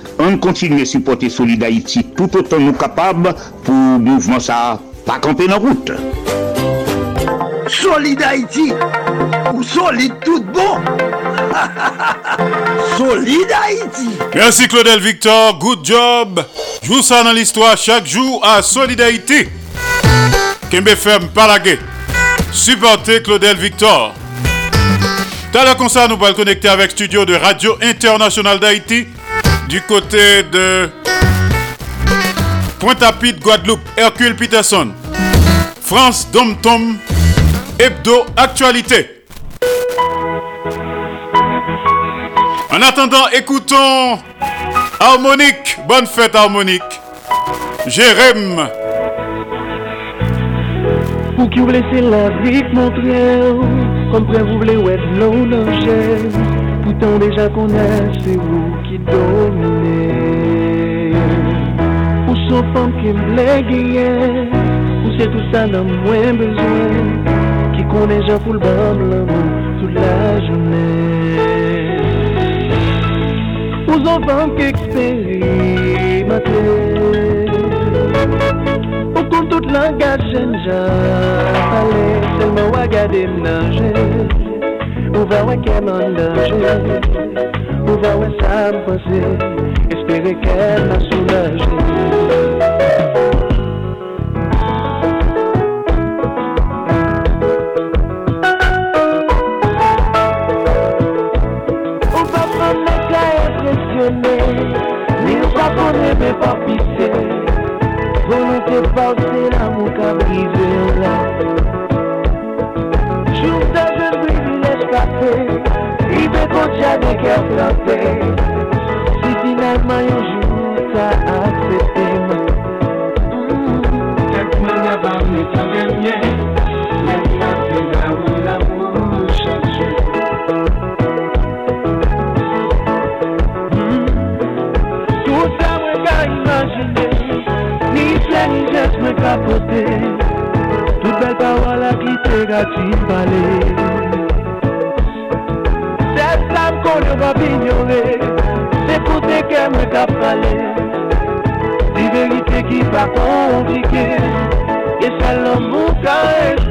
On continue à supporter Solid Haïti tout autant nous capables pour le mouvement ça pas camper dans la route. Solid Haïti ou solide tout bon. [LAUGHS] solide Haïti. Merci Claudel Victor, good job. Joue ça dans l'histoire chaque jour à Solidarité. Kembe ferme Palagé. Supportez Claudel Victor. Dans le concert, nous allons connecter avec studio de Radio Internationale d'Haïti du côté de Pointe-à-Pitre, Guadeloupe, Hercule Peterson. France Dom Tom, Hebdo Actualité. En attendant, écoutons Harmonique. Bonne fête, Harmonique. Jérém. Comme vous voulez l'eau Pourtant déjà qu'on a c'est vous qui dominez. Ou son femme qui me gagner Ou c'est tout ça dans moins besoin Qui connaît déjà pour le l'amour toute la journée. Aux enfants qui expérimentent Ou kon tout langaj jen jan pale Selman wagade mnanje Ou va wè kem an danje Ou va wè sa mpase Espere kem a soulaje Ou pa prene ka impresyone Ni ou pa pone me pa pise Volonté forcée, l'amour jamais qu'à. Si finalement un jour t'as accepté, Chaque manière va me faire bien, mais ça c'est l'amour, chaque jour. Tout ça, moi, qu'à imaginer. Ni flè ni jes mwen kapote Tout bel parol la ki te yo bab ignore Se kote ke mwen kap pale Di verite ki pa komplike E sa l'amou ka espe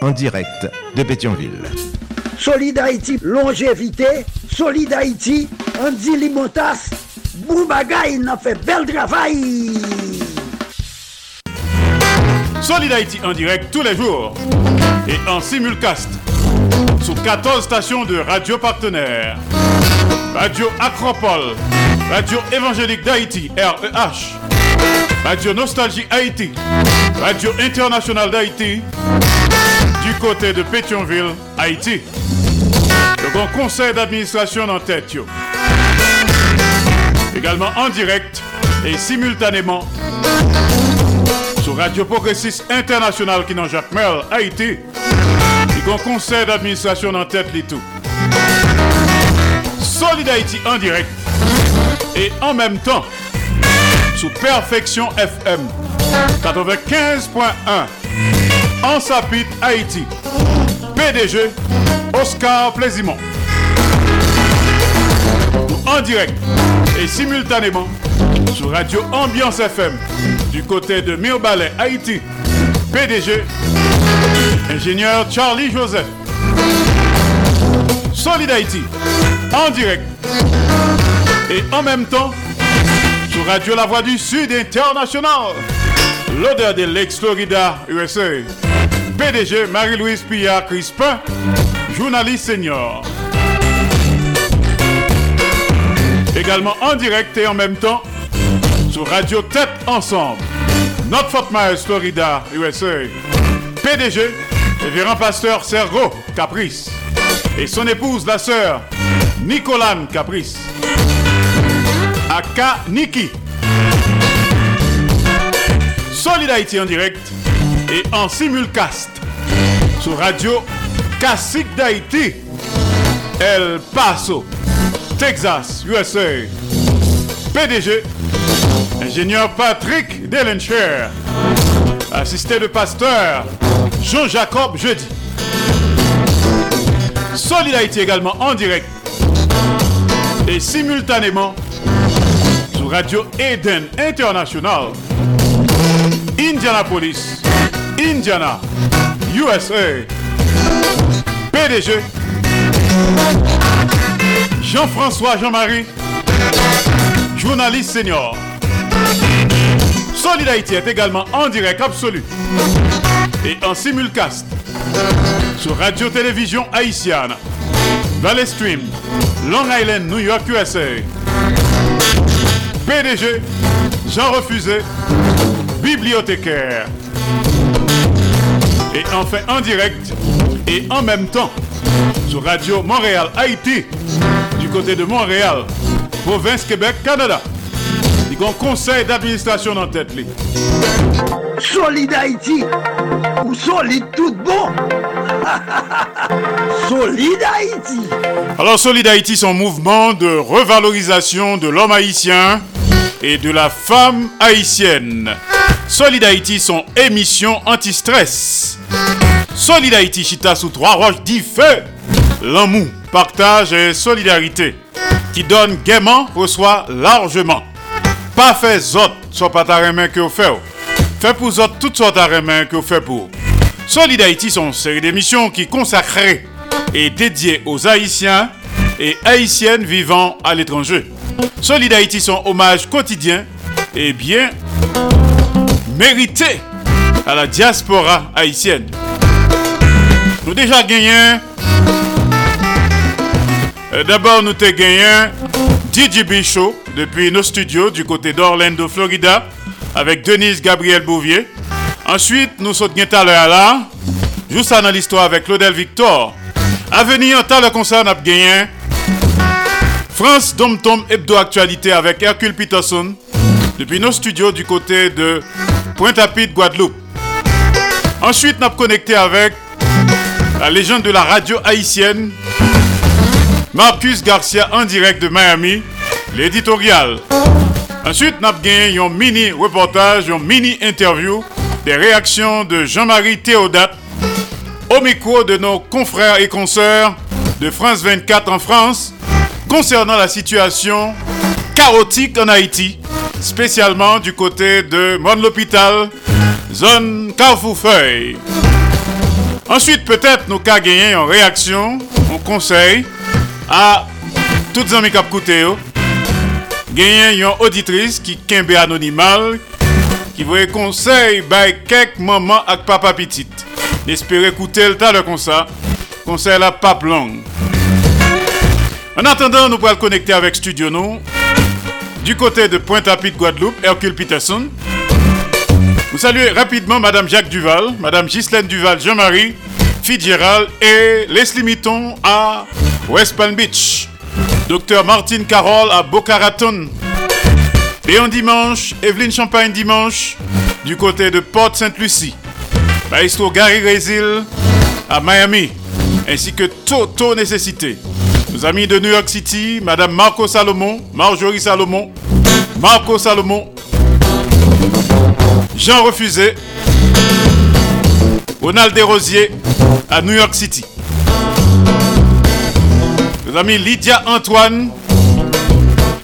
en direct de Pétionville. Solid Haïti, longévité. Solid Haïti, Andy Limotas. Boubagaï, n'a fait bel travail. Solid Haïti en direct tous les jours et en simulcast sur 14 stations de radio partenaires. Radio Acropole, Radio Évangélique d'Haïti, REH, Radio Nostalgie Haïti, Radio Internationale d'Haïti, côté de Pétionville, Haïti. Le grand conseil d'administration en tête. Également en direct et simultanément sur Radio Progressiste International qui dans Jacques Merle, Haïti. Le grand conseil d'administration en tête tout. Solid Haïti en direct et en même temps sous Perfection FM 95.1 en Sapit Haïti. PDG Oscar Plaisimont. En direct et simultanément sur Radio Ambiance FM du côté de Mirbalet, Haïti. PDG ingénieur Charlie Joseph. Solid Haïti en direct et en même temps sur Radio La Voix du Sud International. L'odeur de l'ex-Florida, USA. PDG Marie-Louise Pillard Crispin, journaliste senior. Également en direct et en même temps sur Radio Tête Ensemble. Notre Fort Myers, Florida, USA. PDG, révérend pasteur Sergo Caprice. Et son épouse, la sœur Nicolane Caprice. Aka Niki. Solid Haïti en direct et en simulcast sur Radio Classique d'Haïti, El Paso, Texas, USA. PDG, ingénieur Patrick Delencher, assisté de pasteur Jean-Jacob Jeudi. Solid Haïti également en direct et simultanément sur Radio Eden International, Indianapolis, Indiana, USA. PDG Jean-François Jean-Marie, journaliste senior. Solid Haïti est également en direct absolu et en simulcast sur Radio-Télévision Haïtienne, Valley Stream, Long Island, New York, USA. PDG Jean Refusé, bibliothécaire. Et enfin en direct et en même temps sur Radio Montréal Haïti du côté de Montréal, province Québec, Canada. Il y a un conseil d'administration en tête. li. Solid Haïti, ou solide tout bon. [LAUGHS] solide Haïti. Alors Solid Haïti, son mouvement de revalorisation de l'homme haïtien et de la femme haïtienne. Solid Haïti, son émission anti-stress. Solid Haïti, chita sous trois roches dit feu. L'amour, partage et solidarité. Qui donne gaiement, reçoit largement. Pas fait zot, soit pas ta main que vous faites. Fait pour zot toutes sortes de main que vous faites pour. Solid Haïti, son série d'émissions qui consacrée et dédiée aux Haïtiens et Haïtiennes vivant à l'étranger. Solid Haïti, son hommage quotidien et bien mérité à la diaspora haïtienne. Nous déjà gagné. euh, D'abord, nous avons gagné DJB Show depuis nos studios du côté d'Orlando, Florida, avec Denise Gabriel Bouvier. Ensuite, nous sommes tout à l'heure là, juste dans l'histoire avec Claudel Victor. À venir, en le concert, nous avons France Dom Tom Hebdo Actualité avec Hercule Peterson depuis nos studios du côté de Pointe-à-Pitre, Guadeloupe. Ensuite, nous connecté avec la légende de la radio haïtienne, Marcus Garcia en direct de Miami, l'éditorial. Ensuite, nous avons gagné un mini reportage, un mini interview des réactions de Jean-Marie Théodate au micro de nos confrères et consoeurs de France 24 en France concernant la situation chaotique en Haïti, spécialement du côté de Mon l'Hôpital, zone Carrefour-Feuille. Ensuite, peut-être nous cas gagner en réaction, en conseil à toutes les amis ont oh. Gagner une auditrice qui kembe anonymal qui voulait conseil by quelques mamans avec papa petite. J'espère écouter le tas de comme ça. Conseil la pape longue. En attendant, nous pourrons connecter avec Studio nous. Du côté de Pointe-à-Pitre, Guadeloupe, Hercule Peterson. Vous saluez rapidement Madame Jacques Duval, Madame Ghislaine Duval, Jean-Marie, Fitzgerald et Leslie Mitton à West Palm Beach. Docteur Martine Carole à Boca Raton. Léon Dimanche, Evelyne Champagne Dimanche, du côté de Port Sainte-Lucie. Maestro Gary Résil à Miami, ainsi que Toto Nécessité. Nos amis de New York City, Madame Marco Salomon, Marjorie Salomon, Marco Salomon, Jean Refusé, Ronald Desrosiers à New York City. Nos amis Lydia Antoine,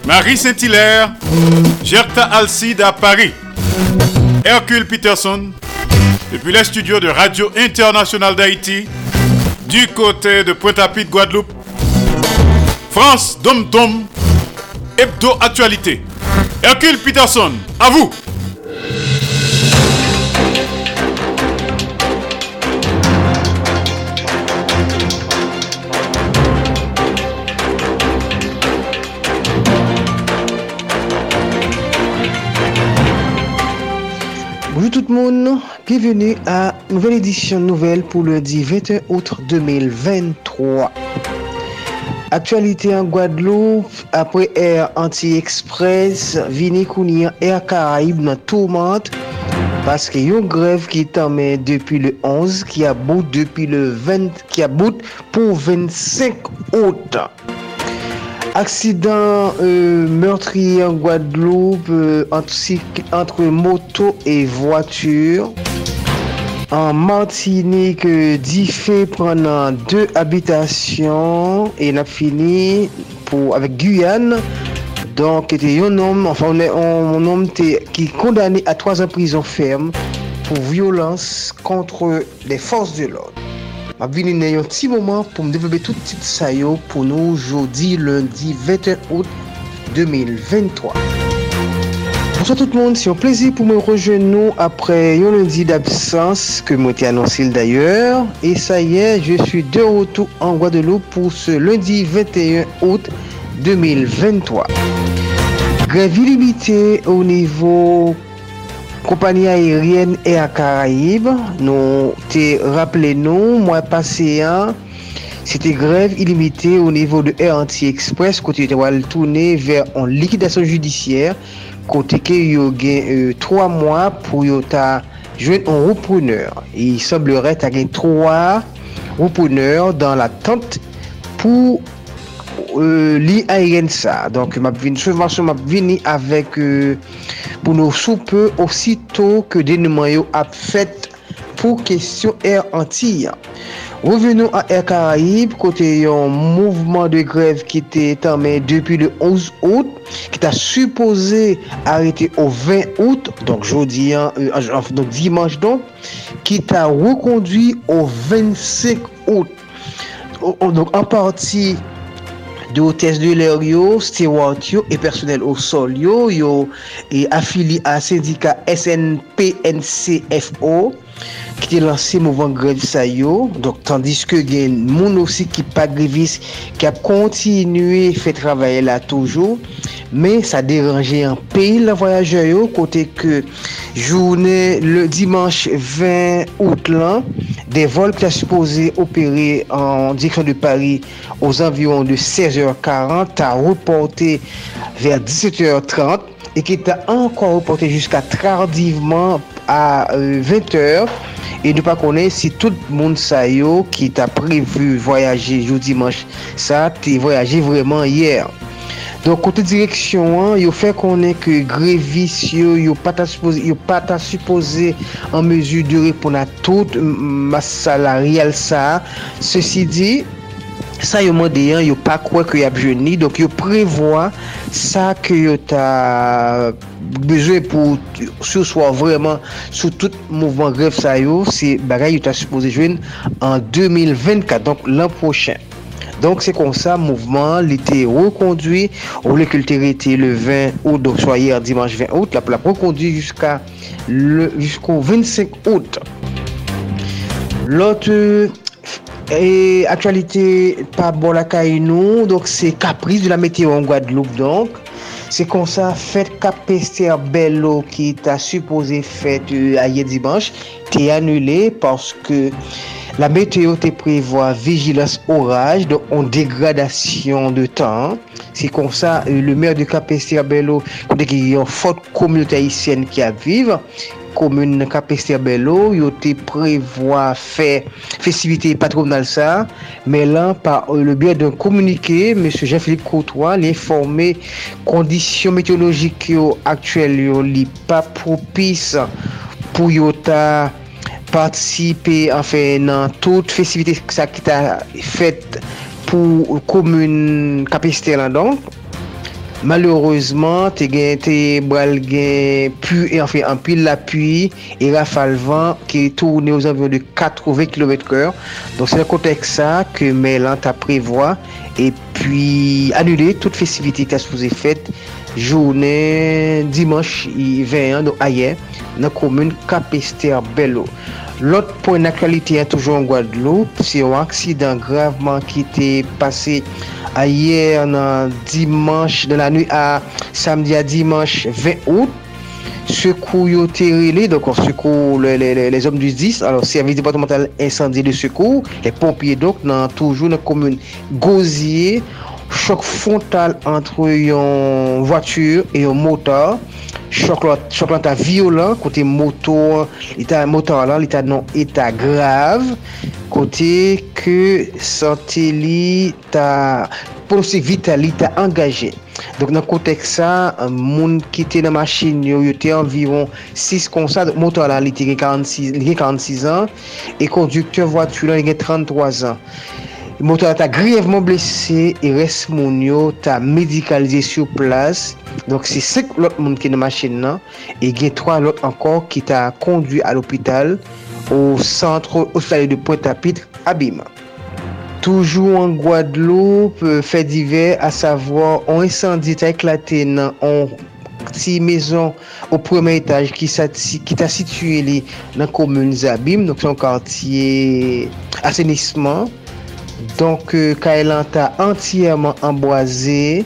Marie Saint-Hilaire, Gerta Alcide à Paris, Hercule Peterson, depuis les studios de Radio Internationale d'Haïti, du côté de Pointe-à-Pitre, Guadeloupe, France, Dom Dom, Hebdo Actualité. Hercule Peterson, à vous. Bonjour tout le monde, bienvenue à nouvelle édition nouvelle pour le lundi 21 août 2023. Aktualite an Guadeloupe, apre Air Anti-Express, vini kouni an Air Caraib nan tourmente paske yon grev ki tanmen depi le 11 ki about depi le 20 ki about pou 25 out. Aksidan euh, meurtri an Guadeloupe euh, entre, entre moto e vwature. An Martinik, di fe pranan 2 abitasyon e nap fini pou avek Guyane. Donk ete yon nom, anfan yon nom te ki kondane a 3 an prison ferme pou violans kontre le fons de l'ordre. Map vini nan yon ti mouman pou m devebe tout tit sayo pou nou jodi lundi 21 out 2023. Bonsoir tout le monde, c'est un plaisir pour me rejoindre après un lundi d'absence que moi été annoncé d'ailleurs. Et ça y est, je suis de retour en Guadeloupe pour ce lundi 21 août 2023. Grève illimitée au niveau compagnie aérienne Air Caraïbes. Nous te rappelé nous, mois passé, hein, c'était grève illimitée au niveau de Air Anti-Express, côté de tourner vers en liquidation judiciaire, kote ke yo gen euh, 3 mwa pou yo ta jwen an roupouneur. Il semblere ta gen 3 roupouneur dan la tante pou euh, li a yen sa. Donk map vini, souvansyon map vini avek euh, pou nou soupe osito ke denouman yo ap fet pou kesyon er antir. Revenou an Air Caraib, kote yon mouvman de grev ki te etanmen depi le 11 out, ki ta supose arete au 20 out, donk jodi an, donk dimanche donk, ki ta rekondui au 25 out. Donk an parti de hotez de lèr yo, steward yo, e personel ou sol yo, yo e afili an syndika SNPNCFO, ki te lanse mouvan grev sa yo, dok tandis ke gen moun osi ki pa grevis, ki ap kontinue fe travaye la toujou, men sa deranje an pey la voyaje yo, kote ke jounen le dimanche 20 out lan, de vol ki ta suppose opere an direksyon de Paris os anviron de 16h40, ta reporte ver 17h30, e ki ta ankon reporte jiska tardiveman a 20h. e nou pa konen si tout moun sa yo ki ta prevu voyaje jou dimanche sa, te voyaje vreman yer. Don kote direksyon an, yo fe konen ke grevis yo, yo pata suppose an mezu de repon a tout mas salarial sa. Se si di, San yo mande yan, yo pa kwe kwe ap jweni, donk yo prevoa sa ke yo ta bezwe pou sou swa vreman sou tout mouvman gref sa yo, se bagay yo ta suppose jwen an 2024, donk l'an prochen. Donk se kon sa, mouvman li te rekondwi, ou le kulteri te le 20 out, donk so ayer dimanche 20 out, la pou la rekondwi jusqu'au 25 out. Lote... et actualité pas bon la nous, donc c'est caprice de la météo en Guadeloupe donc. C'est comme ça, fête Capester Bello qui t'a supposé fête euh, hier dimanche, t'est annulé parce que la météo te prévoit vigilance orage, donc en dégradation de temps. C'est comme ça, euh, le maire de Capestier-Bello, il y a une forte communauté haïtienne qui a vivre, komoun Kapester Bello, yo te prevoa fe festivite patronal sa, men lan par euh, le biye d'un komunike, M. Jean-Philippe Courtois li informe kondisyon meteorologik yo aktuel yo li pa propis pou yo ta patisipe anfe nan tout festivite sa ki ta fet pou komoun Kapester lan donk. Malourezman, te gen te bral gen pu, e anfe anpil la pu, e rafal van ki tourne ou zanvyon de 80 km/h. Don se la kontek sa ke Melan ta prevoa e pi anule tout festivite ta souze fete jounen dimanche 21 do ayer nan komoun Kapester Bello. Lot pou en akwalite a toujou an Guadeloupe, se yon aksidan graveman ki te pase hier, nan dimanche, nan la nuit a samedi a dimanche 20 out, sekou yo terele, donc on sekou le, le, le, les hommes du 10, alors service départemental incendie de sekou, les pompiers donc nan toujou nan komune Gozier, chok frontal antre yon vwature e yon motor, chok lan, ta violent, kote motor, motor lan li ta non eta grav, kote ke sante li ta polosik vital li ta angaje. Donk nan kotek sa, moun ki te nan machin yo yo te anviron 6 konsa, motor lan li te gen 46, 46 an, e kondukteur vwature lan li gen 33 an. Motora ta griyevman blese e res moun yo ta medikalize sou plas. Donk se sek lot moun ki nan masin nan e gen 3 lot ankon ki ta kondwi al opital ou sentro ostale de Pointe-à-Pitre abima. Toujou an Guadeloupe, fè divè a savwa an esandi ta eklate nan an ti mezon ou premè etaj ki, ki ta situe li nan komoun Zabim. Donk son kartiye asenisman. Donk euh, Kaelan ta entyèman amboazè.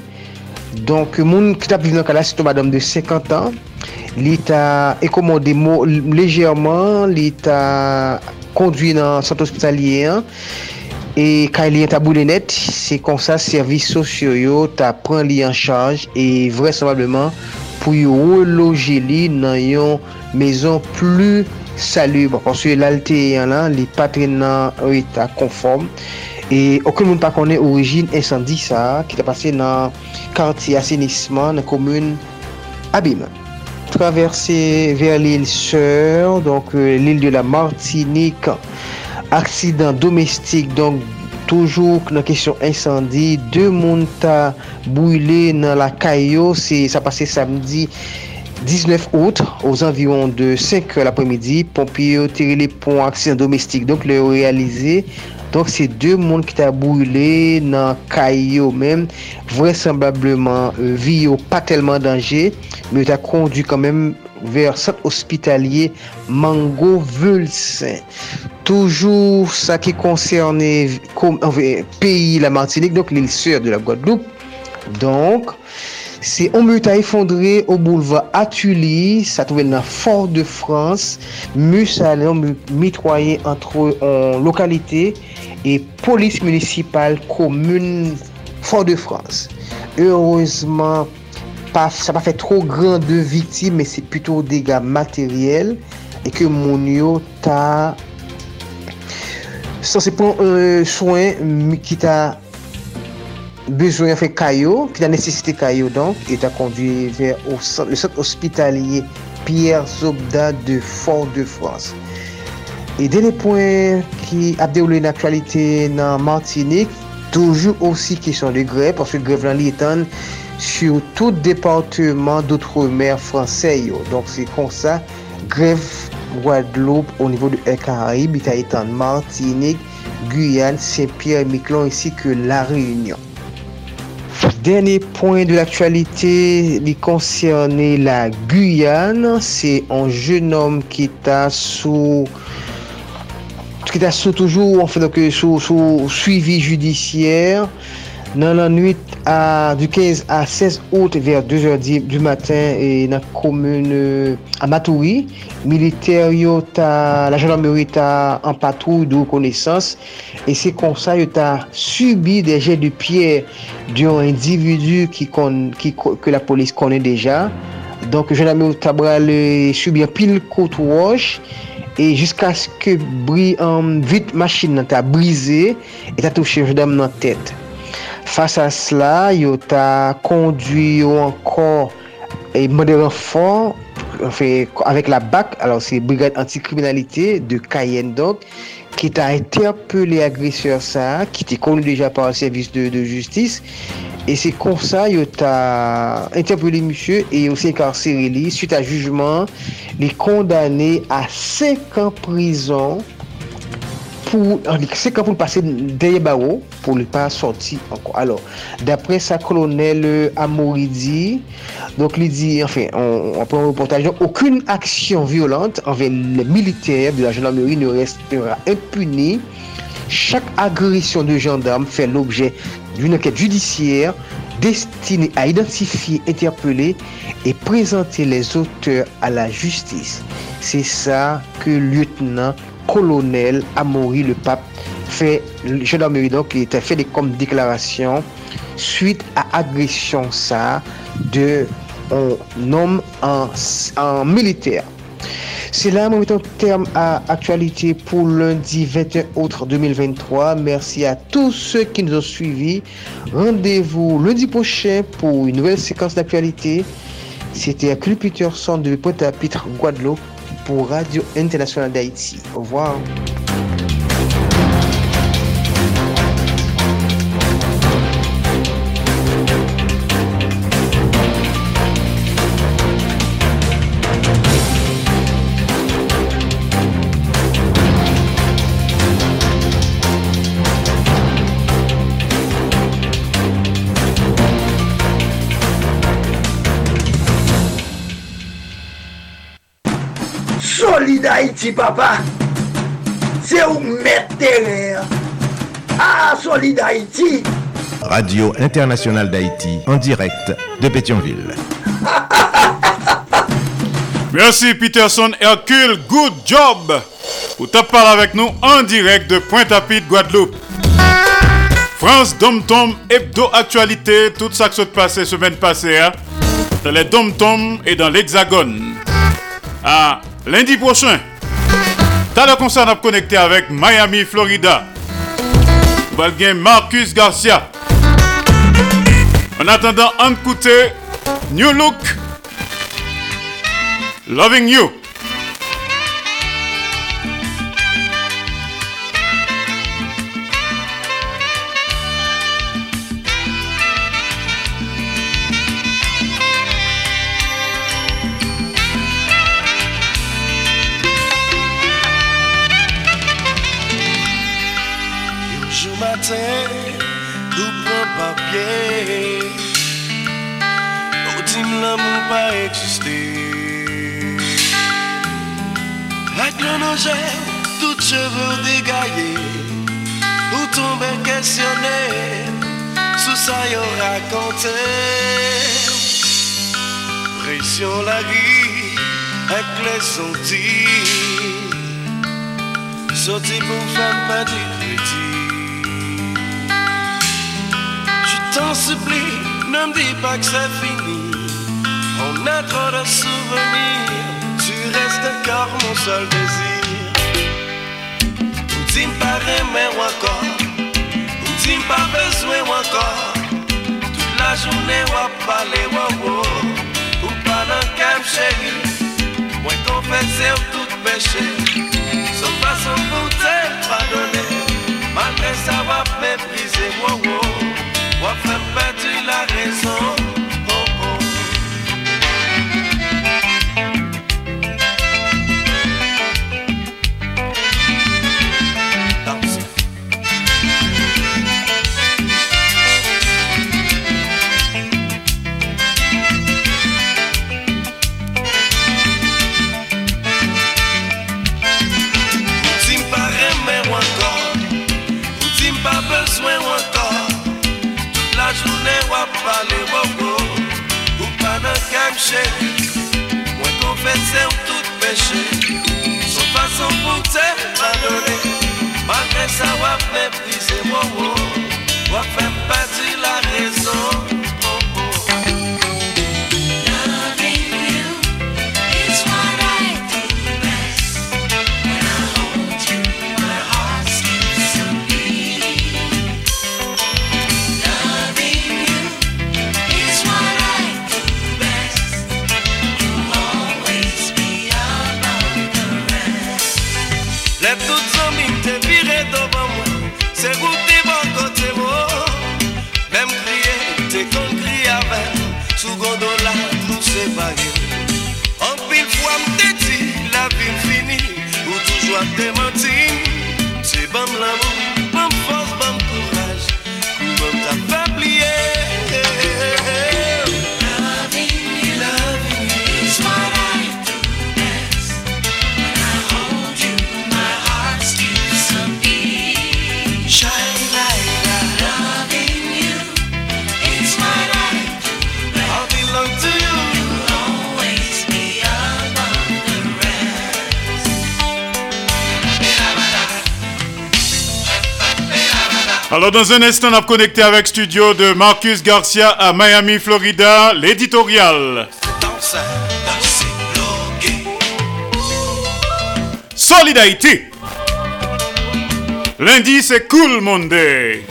Donk moun ki ta viv nan kala si ton madame de 50 an. Li ta ekomode mo lejèrman. Li ta kondwi nan sant ospitalyen. E ka ta boule net, se kon sa servis sosyo yo ta pran li an chanj e vresemableman pou yo reloje li nan yon mezon plu salub. Ponsye lalte yon lan, li patre nan yon ta konform. E okon moun pa konen orijin insandi sa ki ta pase nan karti asenisman nan komoun Abim. Traverse ver l'il Seur, donc euh, l'il de la Martinique. Aksidan domestik, donk toujou nan kesyon insandi. De moun ta boule nan la kayo, sa pase samdi. 19 out, aux environs de 5 l'après-midi, pompiers ont tiré les ponts accident domestique. Donc, le réalisé Donk se de moun ki ta boule nan kay yo men, vresemblableman euh, vi yo pa telman danje, me ta kondu kanmen ver sat ospitalye Mango Vulsen. Toujou sa ki konserne peyi la Martinique, donk l'il sur de la Guadeloupe. Donk, Se omuta efondre ou bouleva Atuli, sa touvel nan Fort de France, mus ale mitroye antre an lokalite e polis municipal komoun Fort de France. Heureusement, pa, sa pa fe tro gran de vitim, men se puto dega materyel e ke moun yo ta san se pon euh, soen ki ta besoin fait caillot, qui a nécessité caillot donc, et a conduit vers au centre, le centre hospitalier Pierre Zobda de Fort-de-France. Et dernier point qui a déroulé une actualité dans Martinique, toujours aussi question de grève, parce que grève l'an étant sur tout département d'outre-mer français. Donc c'est comme ça, grève Guadeloupe au niveau de El Caraïbe, il a étant Martinique, Guyane, Saint-Pierre-Miquelon ainsi que La Réunion. Dernier point de l'actualité, il concernait la Guyane. C'est un jeune homme qui est sous qui est sous toujours en fait donc sous, sous suivi judiciaire Nan nan nwit du 15 a 16 out ver 2h10 du matin e nan komune Amatouri, euh, militer yo ta, la jandarmeri ta an patrou do konesans e se konsa yo ta subi deje de pier diyon individu ki, kon, ki ke la polis konen deja. Donk jandarmeri ta bral euh, subi an pil kout woj E jiska sk bri an um, vit machin nan ta brize E ta touche jodam nan tete Fasa sla, yo ta kondwi yo ankon e mwede renfon avèk la BAC, alò se Brigade Antikriminalité de Cayenne donc, ki ta interpelé agreseur sa, ki te konu deja par le servis de, de justice, e se kon sa yo ta interpelé monsye, e yo se karseri li, suite a jujman, li kondane a 5 ans prison, pour, c'est quand pour passer derrière barreau pour ne pas sortir encore. Alors, d'après sa colonel euh, Amoridi, donc enfin, on, prend un reportage, aucune action violente envers les militaires de la gendarmerie ne restera impunie. Chaque agression de gendarme fait l'objet d'une enquête judiciaire destinée à identifier, interpeller et présenter les auteurs à la justice. C'est ça que lieutenant colonel Amaury le pape fait gendarmerie donc il était fait des comme déclaration suite à agression ça de un homme en, en militaire. C'est là, mon terme à actualité pour lundi 21 août 2023. Merci à tous ceux qui nous ont suivis. Rendez-vous lundi prochain pour une nouvelle séquence d'actualité. C'était à Peterson de Pointe-à-Pitre, Guadeloupe pour Radio Internationale d'Haïti. Au revoir. Papa. C'est où mettre Ah, Solid Haïti. Radio Internationale d'Haïti, en direct de Pétionville. [LAUGHS] Merci Peterson Hercule, good job. Pour te parler avec nous en direct de Pointe-à-Pitre, Guadeloupe. France Dom Tom Hebdo Actualité, tout ça qui s'est passé semaine passée, hein, dans les Dom Tom et dans l'Hexagone. Ah, Lundi prochain, t'as le concert à connecter avec Miami, Florida. Valgain Marcus Garcia. En attendant, on New Look, Loving You. Tout cheveux dégaillés, ou tomber questionné, sous ça y raconté. Pression la vie, avec les sentiers, sorti pour faire pas. Je t'en supplie, ne me dis pas que c'est fini, mon être de souvenir, tu restes encore mon seul désir. Ou tu me parais, ou encore, ou tu me pas besoin ou encore. Toute la journée, ou parler, ou ou, ou pas dans calme. Moi, ton fait, tout péché. Sans façon pour te pardonner, malgré ça, va mépriser, ou ou, ou faire perdre la raison. peche. Mwen konfese ou tout peche. Son fason pou te madone Malve sa wap me prise Wap fèm pati la rezon. Alors dans un instant, on a connecté avec studio de Marcus Garcia à Miami, Florida, l'éditorial. Solidarité. Lundi, c'est Cool Monday.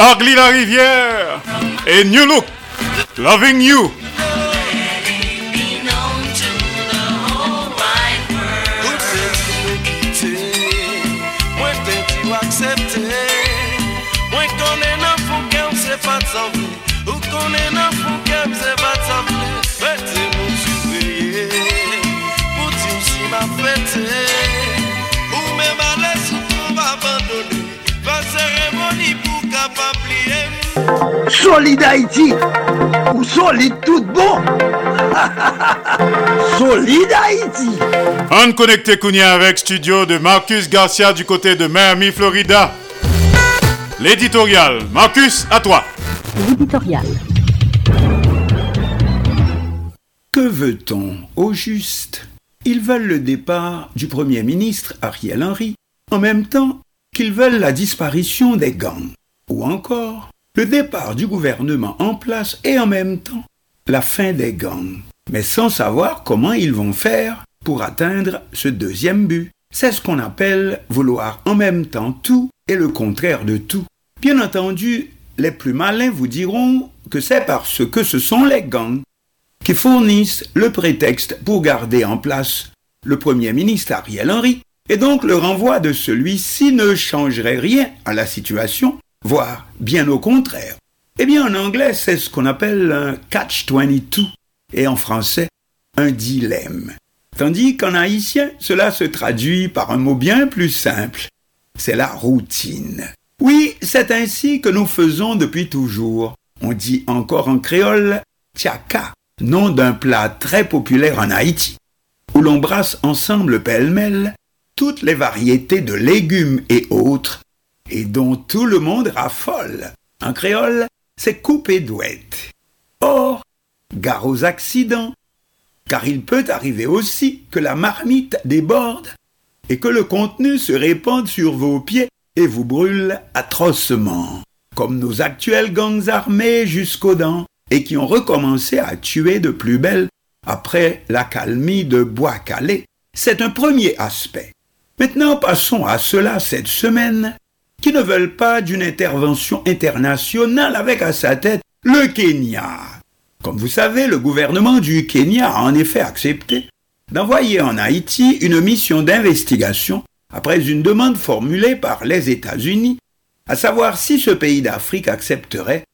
Argly la Rivière et New Look. Loving You. Solid Haïti ou solide tout bon. [LAUGHS] solide Haïti. On connecté Kounia avec studio de Marcus Garcia du côté de Miami, Florida. L'éditorial. Marcus, à toi. L'éditorial. Que veut-on au juste? Ils veulent le départ du Premier ministre Ariel Henry, en même temps qu'ils veulent la disparition des gangs, ou encore le départ du gouvernement en place et en même temps la fin des gangs, mais sans savoir comment ils vont faire pour atteindre ce deuxième but. C'est ce qu'on appelle vouloir en même temps tout et le contraire de tout. Bien entendu, les plus malins vous diront que c'est parce que ce sont les gangs qui fournissent le prétexte pour garder en place le Premier ministre Ariel Henry, et donc le renvoi de celui-ci ne changerait rien à la situation, voire bien au contraire. Eh bien en anglais c'est ce qu'on appelle un catch-22. et en français un dilemme. Tandis qu'en haïtien, cela se traduit par un mot bien plus simple, c'est la routine. Oui, c'est ainsi que nous faisons depuis toujours. On dit encore en créole tiaka, nom d'un plat très populaire en Haïti, où l'on brasse ensemble pêle-mêle toutes les variétés de légumes et autres, et dont tout le monde raffole. En créole, c'est coupé douette. Or, gare aux accidents, car il peut arriver aussi que la marmite déborde et que le contenu se répande sur vos pieds et vous brûle atrocement, comme nos actuels gangs armés jusqu'aux dents et qui ont recommencé à tuer de plus belle après l'accalmie de Bois-Calais. C'est un premier aspect. Maintenant passons à cela cette semaine, qui ne veulent pas d'une intervention internationale avec à sa tête le Kenya. Comme vous savez, le gouvernement du Kenya a en effet accepté d'envoyer en Haïti une mission d'investigation après une demande formulée par les États-Unis, à savoir si ce pays d'Afrique accepterait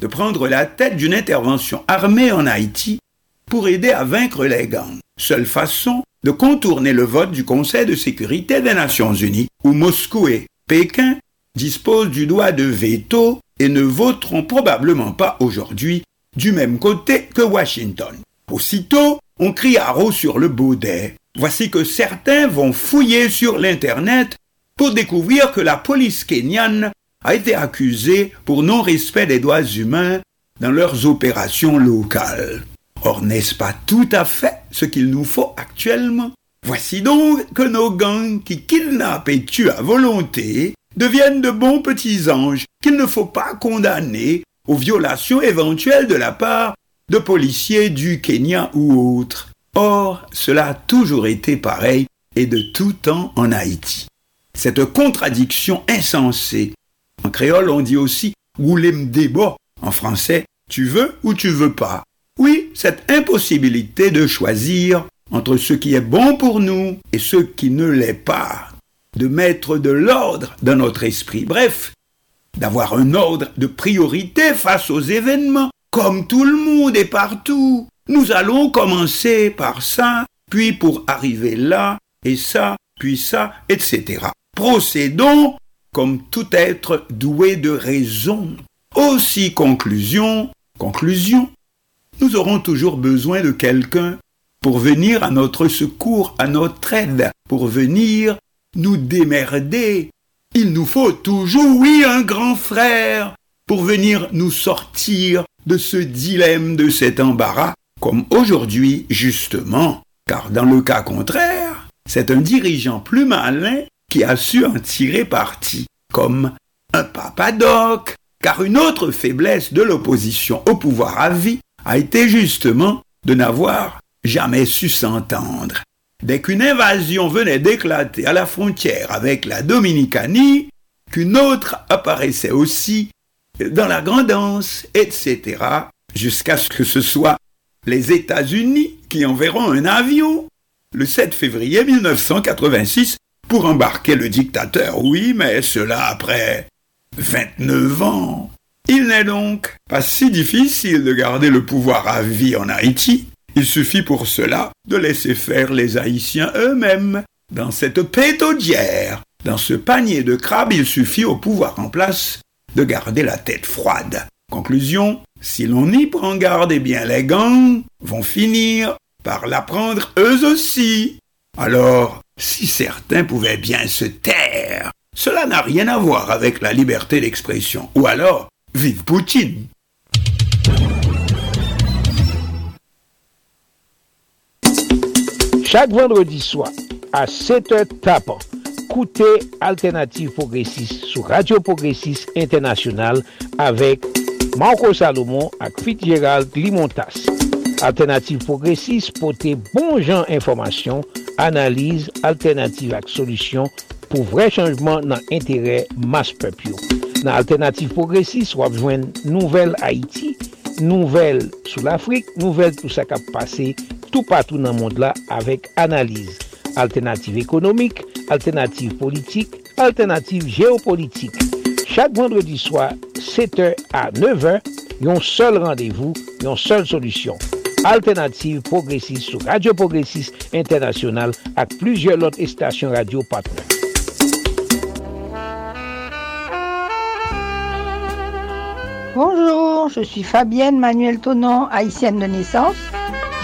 de prendre la tête d'une intervention armée en Haïti pour aider à vaincre les gangs. Seule façon de contourner le vote du Conseil de sécurité des Nations Unies, où Moscou et Pékin disposent du droit de veto et ne voteront probablement pas aujourd'hui du même côté que Washington. Aussitôt, on crie haro sur le baudet. Voici que certains vont fouiller sur l'Internet pour découvrir que la police kenyane a été accusée pour non-respect des droits humains dans leurs opérations locales. Or, n'est-ce pas tout à fait ce qu'il nous faut actuellement? Voici donc que nos gangs qui kidnappent et tuent à volonté deviennent de bons petits anges qu'il ne faut pas condamner aux violations éventuelles de la part de policiers du Kenya ou autres. Or, cela a toujours été pareil et de tout temps en Haïti. Cette contradiction insensée. En créole, on dit aussi Goulem débat. En français, tu veux ou tu veux pas. Oui, cette impossibilité de choisir entre ce qui est bon pour nous et ce qui ne l'est pas. De mettre de l'ordre dans notre esprit. Bref, d'avoir un ordre de priorité face aux événements, comme tout le monde et partout. Nous allons commencer par ça, puis pour arriver là, et ça, puis ça, etc. Procédons comme tout être doué de raison. Aussi conclusion, conclusion, nous aurons toujours besoin de quelqu'un pour venir à notre secours, à notre aide, pour venir nous démerder. Il nous faut toujours, oui, un grand frère pour venir nous sortir de ce dilemme, de cet embarras, comme aujourd'hui, justement, car dans le cas contraire, c'est un dirigeant plus malin qui a su en tirer parti, comme un papadoc, car une autre faiblesse de l'opposition au pouvoir à vie a été justement de n'avoir jamais su s'entendre. Dès qu'une invasion venait d'éclater à la frontière avec la Dominicanie, qu'une autre apparaissait aussi dans la grandance, etc., jusqu'à ce que ce soit les États-Unis qui enverront un avion le 7 février 1986 pour embarquer le dictateur. Oui, mais cela après 29 ans. Il n'est donc pas si difficile de garder le pouvoir à vie en Haïti. Il suffit pour cela de laisser faire les Haïtiens eux-mêmes. Dans cette pétaudière, dans ce panier de crabes, il suffit au pouvoir en place de garder la tête froide. Conclusion, si l'on y prend garde, eh bien les gangs vont finir par l'apprendre eux aussi. Alors, si certains pouvaient bien se taire, cela n'a rien à voir avec la liberté d'expression. Ou alors, vive Poutine. Chak vendredi swa, a 7 tapan, koute Alternative Progressive sou Radio Progressive Internationale avek Marco Salomon ak Fit Gérald Limontas. Alternative Progressive pote bon jan informasyon, analize, alternative ak solusyon pou vre chanjman nan entere mas pepyo. Nan Alternative Progressive wap jwen nouvel Haiti, nouvel sou l'Afrique, nouvel tout sa kap pase tout partout dans le monde là avec analyse. Alternative économique, alternative politique, alternative géopolitique. Chaque vendredi soir, 7h à 9h, yon seul rendez-vous, yon seule solution. Alternative Progressiste sou Radio Progressiste International ak plujel lot estasyon radio patron. Bonjour, je suis Fabienne Manuel Tonon, haïtienne de naissance.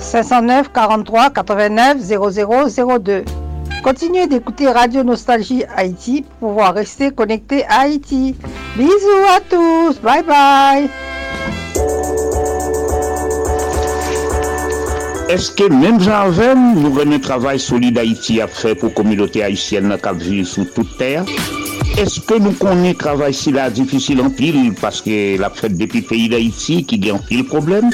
509 43 89 0002 Continuez d'écouter Radio Nostalgie Haïti pour pouvoir rester connecté à Haïti. Bisous à tous, bye bye. Est-ce que même Jarvel nous remet travail solide Haïti à faire pour la communauté haïtienne qui vit sous toute terre? Est-ce que nous connaissons travail si la difficile en pile parce que la fête depuis pays d'Haïti qui gagne en pile problème?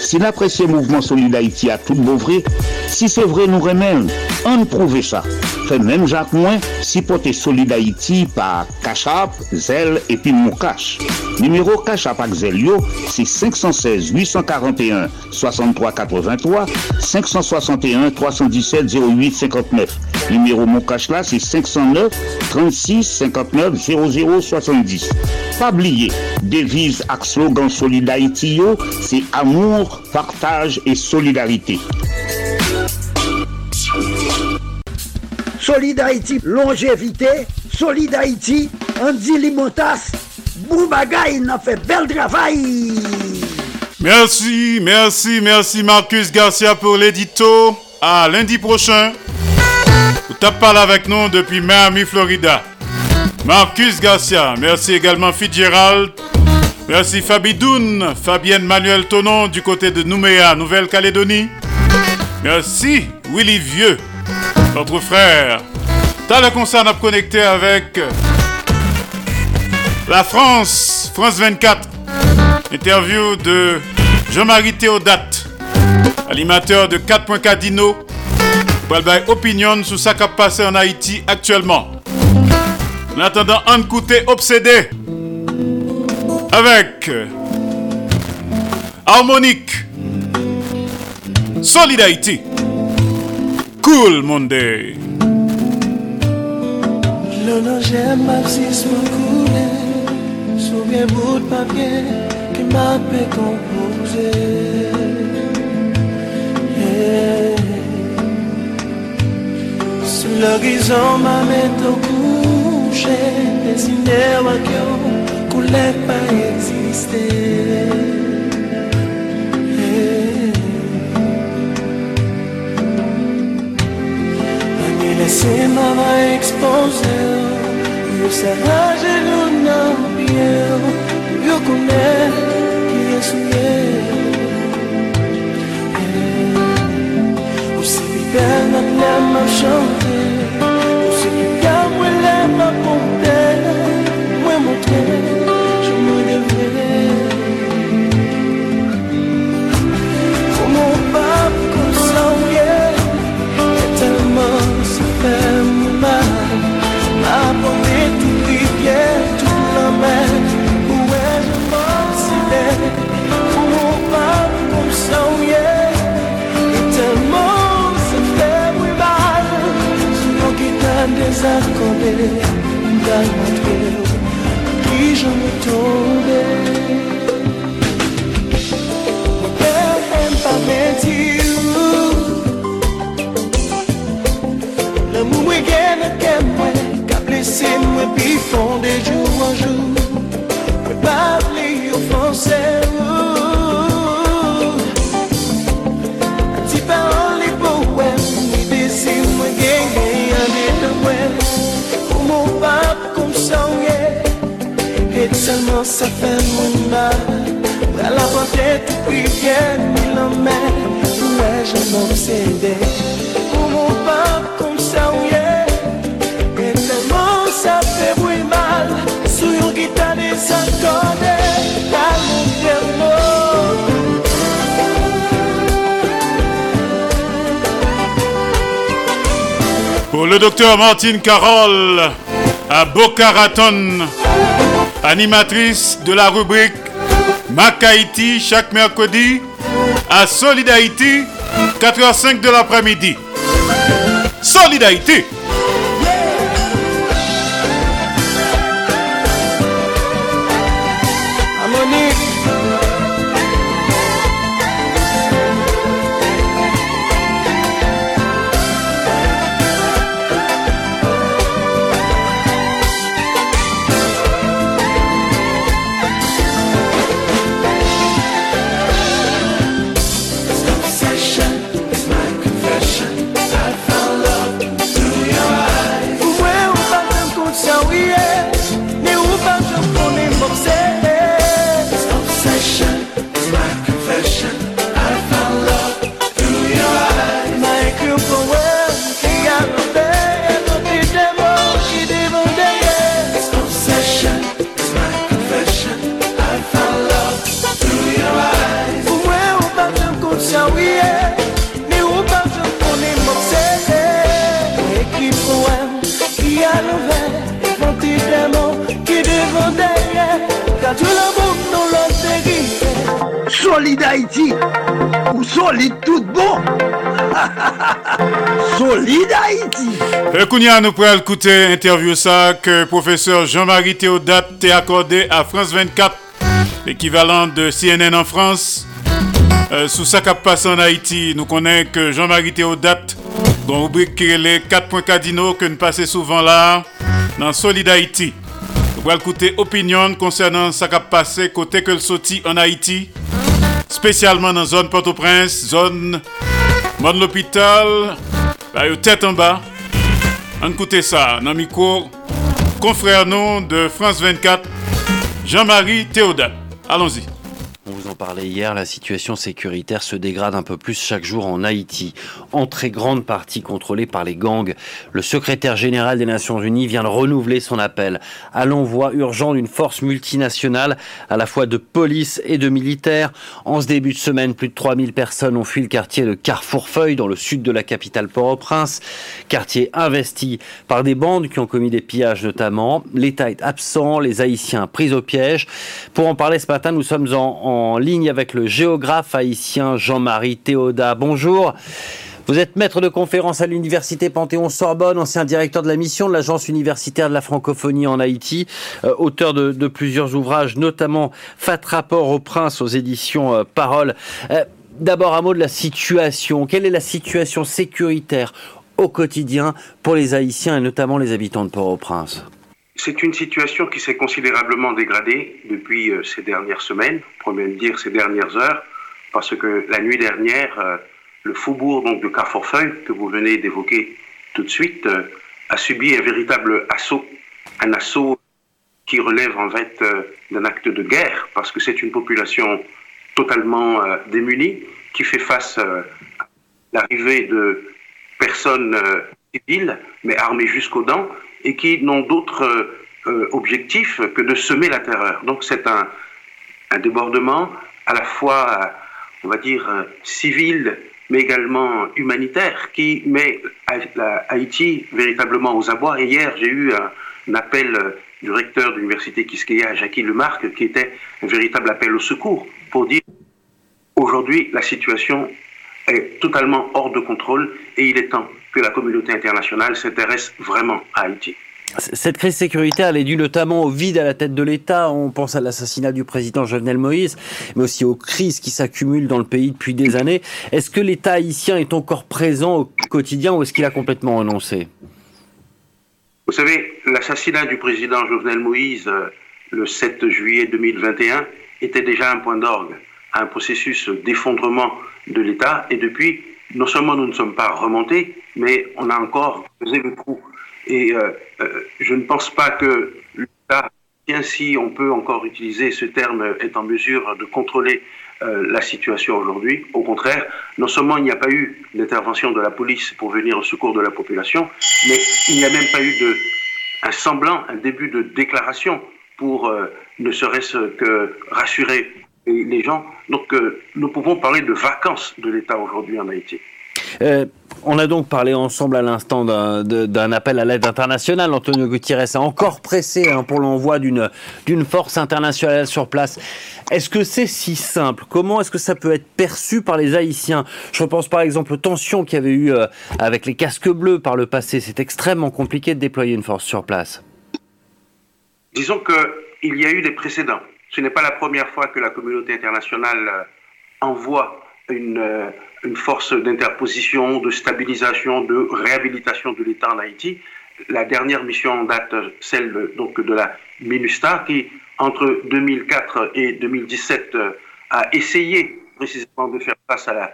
Si l'apprécié mouvement solide Haïti a tout beau vrai, si c'est vrai nous remène, on prouve ça. Fait même Jacques Moins, si porté solide Haïti par Cachap, Zel et puis Moukache. Numéro Cachap avec Zelio, c'est 516 841 63 83 561 317 08 59. Numéro Moukache là, c'est 509 36 59 00 70. Pas oublier, devise ak slogan Solid Haïti yo, c'est amour, partage et solidarité. Solid Haïti, longévité. Solid Haïti, Andy Limotas. Boubagaï, n'a fait bel travail. Merci, merci, merci Marcus Garcia pour l'édito. À lundi prochain. Vous tapez avec nous depuis Miami, Florida. Marcus Garcia, merci également Fitzgerald. Merci Fabidoun, Fabienne Manuel Tonon du côté de Nouméa, Nouvelle-Calédonie. Merci Willy Vieux, notre frère. T'as le concert à connecter avec la France, France 24. Interview de Jean-Marie Théodate, animateur de 4.4 Dino. Pour opinion sur ce qui a passé en Haïti actuellement. En attendant, un côté obsédé avec Harmonique, Solid Haïti, Cool Monday. Le j'aime marxisme coulé Sous bien bout de papier qui m'a fait composer. Sous l'horizon ma met au coucher Dessiné à qui coulait pas exister Laissez ma main exposée Yo serra genoux dans pied Yo connais qui est souillé Aussi belle notre lème désaccordées Dans mon qui je me tombais mwen kem mwen Ka blese mwen pi fonde jou an jou Mwen pa vle ofanse Ti parol li pou wèm Ni desi mwen gen gen ane de wèm Ou mwen pap ye Et fait mon mal. Pral apante tout pi vyen mi la men Ouais, je m'obsédé Ou mon pap kom sa ou ye Pour le docteur Martine Carole à Boca Raton, animatrice de la rubrique Mac Haïti chaque mercredi à Solid 4h05 de l'après-midi. Solid Solide Haïti ou solide tout bon [LAUGHS] Solide Haïti Kounia, nous pourrons écouter interview ça que professeur Jean-Marie Théodate t'a accordé à France 24, l'équivalent de CNN en France. Euh, sous ça qui passe en Haïti, nous connaissons que Jean-Marie Théodate, dans rubrique les 4 points cardinaux que nous passons souvent là, dans Solid Haïti. Nous allons écouter opinion concernant ce qui a passé côté que le sorti en Haïti, spécialement dans la zone Port-au-Prince, zone Monde l'hôpital, bah, tête en bas. On écoute ça, dans micro, confrère nous de France 24, Jean-Marie Théodate. Allons-y. En parlait hier, la situation sécuritaire se dégrade un peu plus chaque jour en Haïti, en très grande partie contrôlée par les gangs. Le secrétaire général des Nations Unies vient de renouveler son appel à l'envoi urgent d'une force multinationale, à la fois de police et de militaires. En ce début de semaine, plus de 3000 personnes ont fui le quartier de Carrefourfeuille, dans le sud de la capitale Port-au-Prince, quartier investi par des bandes qui ont commis des pillages notamment. L'État est absent, les Haïtiens pris au piège. Pour en parler ce matin, nous sommes en ligne avec le géographe haïtien Jean-Marie Théoda. Bonjour. Vous êtes maître de conférence à l'université Panthéon-Sorbonne, ancien directeur de la mission de l'Agence universitaire de la francophonie en Haïti, euh, auteur de, plusieurs ouvrages, notamment Fat Rapport au Prince aux éditions euh, Parole. Euh, D'abord un mot de la situation. Quelle est la situation sécuritaire au quotidien pour les Haïtiens et notamment les habitants de Port-au-Prince? C'est une situation qui s'est considérablement dégradée depuis euh, ces dernières semaines, pour même dire ces dernières heures, parce que la nuit dernière, euh, le faubourg donc, de Carrefourfeuille, que vous venez d'évoquer tout de suite, euh, a subi un véritable assaut, un assaut qui relève en fait d'un acte de guerre, parce que c'est une population totalement démunie qui fait face à l'arrivée de personnes civiles, mais armées jusqu'aux dents, et qui n'ont d'autre euh, objectif que de semer la terreur. Donc c'est un, débordement à la fois, on va dire, civil, mais également humanitaire, qui met Haïti véritablement aux abois. Et hier, j'ai eu un, un, appel du recteur de l'université Kiskeya, Jackie Lemarque, qui était un véritable appel au secours pour dire aujourd'hui la situation est totalement hors de contrôle et il est temps que la communauté internationale s'intéresse vraiment à Haïti. Cette crise sécuritaire, elle est due notamment au vide à la tête de l'État. On pense à l'assassinat du président Jovenel Moïse, mais aussi aux crises qui s'accumulent dans le pays depuis des années. Est-ce que l'État haïtien est encore présent au quotidien ou est-ce qu'il a complètement renoncé? Vous savez, l'assassinat du président Jovenel Moïse euh, le 7 juillet 2021 était déjà un point d'orgue, un processus d'effondrement de l'État. Et depuis, non seulement nous ne sommes pas remontés, mais on a encore pesé le trou. Et euh, euh, je ne pense pas que l'État, bien si on peut encore utiliser ce terme, est en mesure de contrôler euh, la situation aujourd'hui. Au contraire, non seulement il n'y a pas eu d'intervention de la police pour venir au secours de la population, mais il n'y a même pas eu de, un semblant, un début de déclaration pour ne serait-ce que rassurer les gens. Donc euh, nous pouvons parler de vacances de l'État aujourd'hui en Haïti. Euh, on a donc parlé ensemble à l'instant d'un appel à l'aide internationale. Antonio Gutiérrez a encore pressé hein, pour l'envoi d'une force internationale sur place. Est-ce que c'est si simple? Comment est-ce que ça peut être perçu par les Haïtiens? Je pense par exemple aux tensions qu'il y avait eu euh, avec les casques bleus par le passé. C'est extrêmement compliqué de déployer une force sur place. Disons qu'il y a eu des précédents. Ce n'est pas la première fois que la communauté internationale euh, envoie une, euh, une force d'interposition, de stabilisation, de réhabilitation de l'État en Haïti. La dernière mission en date, celle de la MINUSTA, qui entre 2004 et 2017 euh, a essayé précisément de faire face à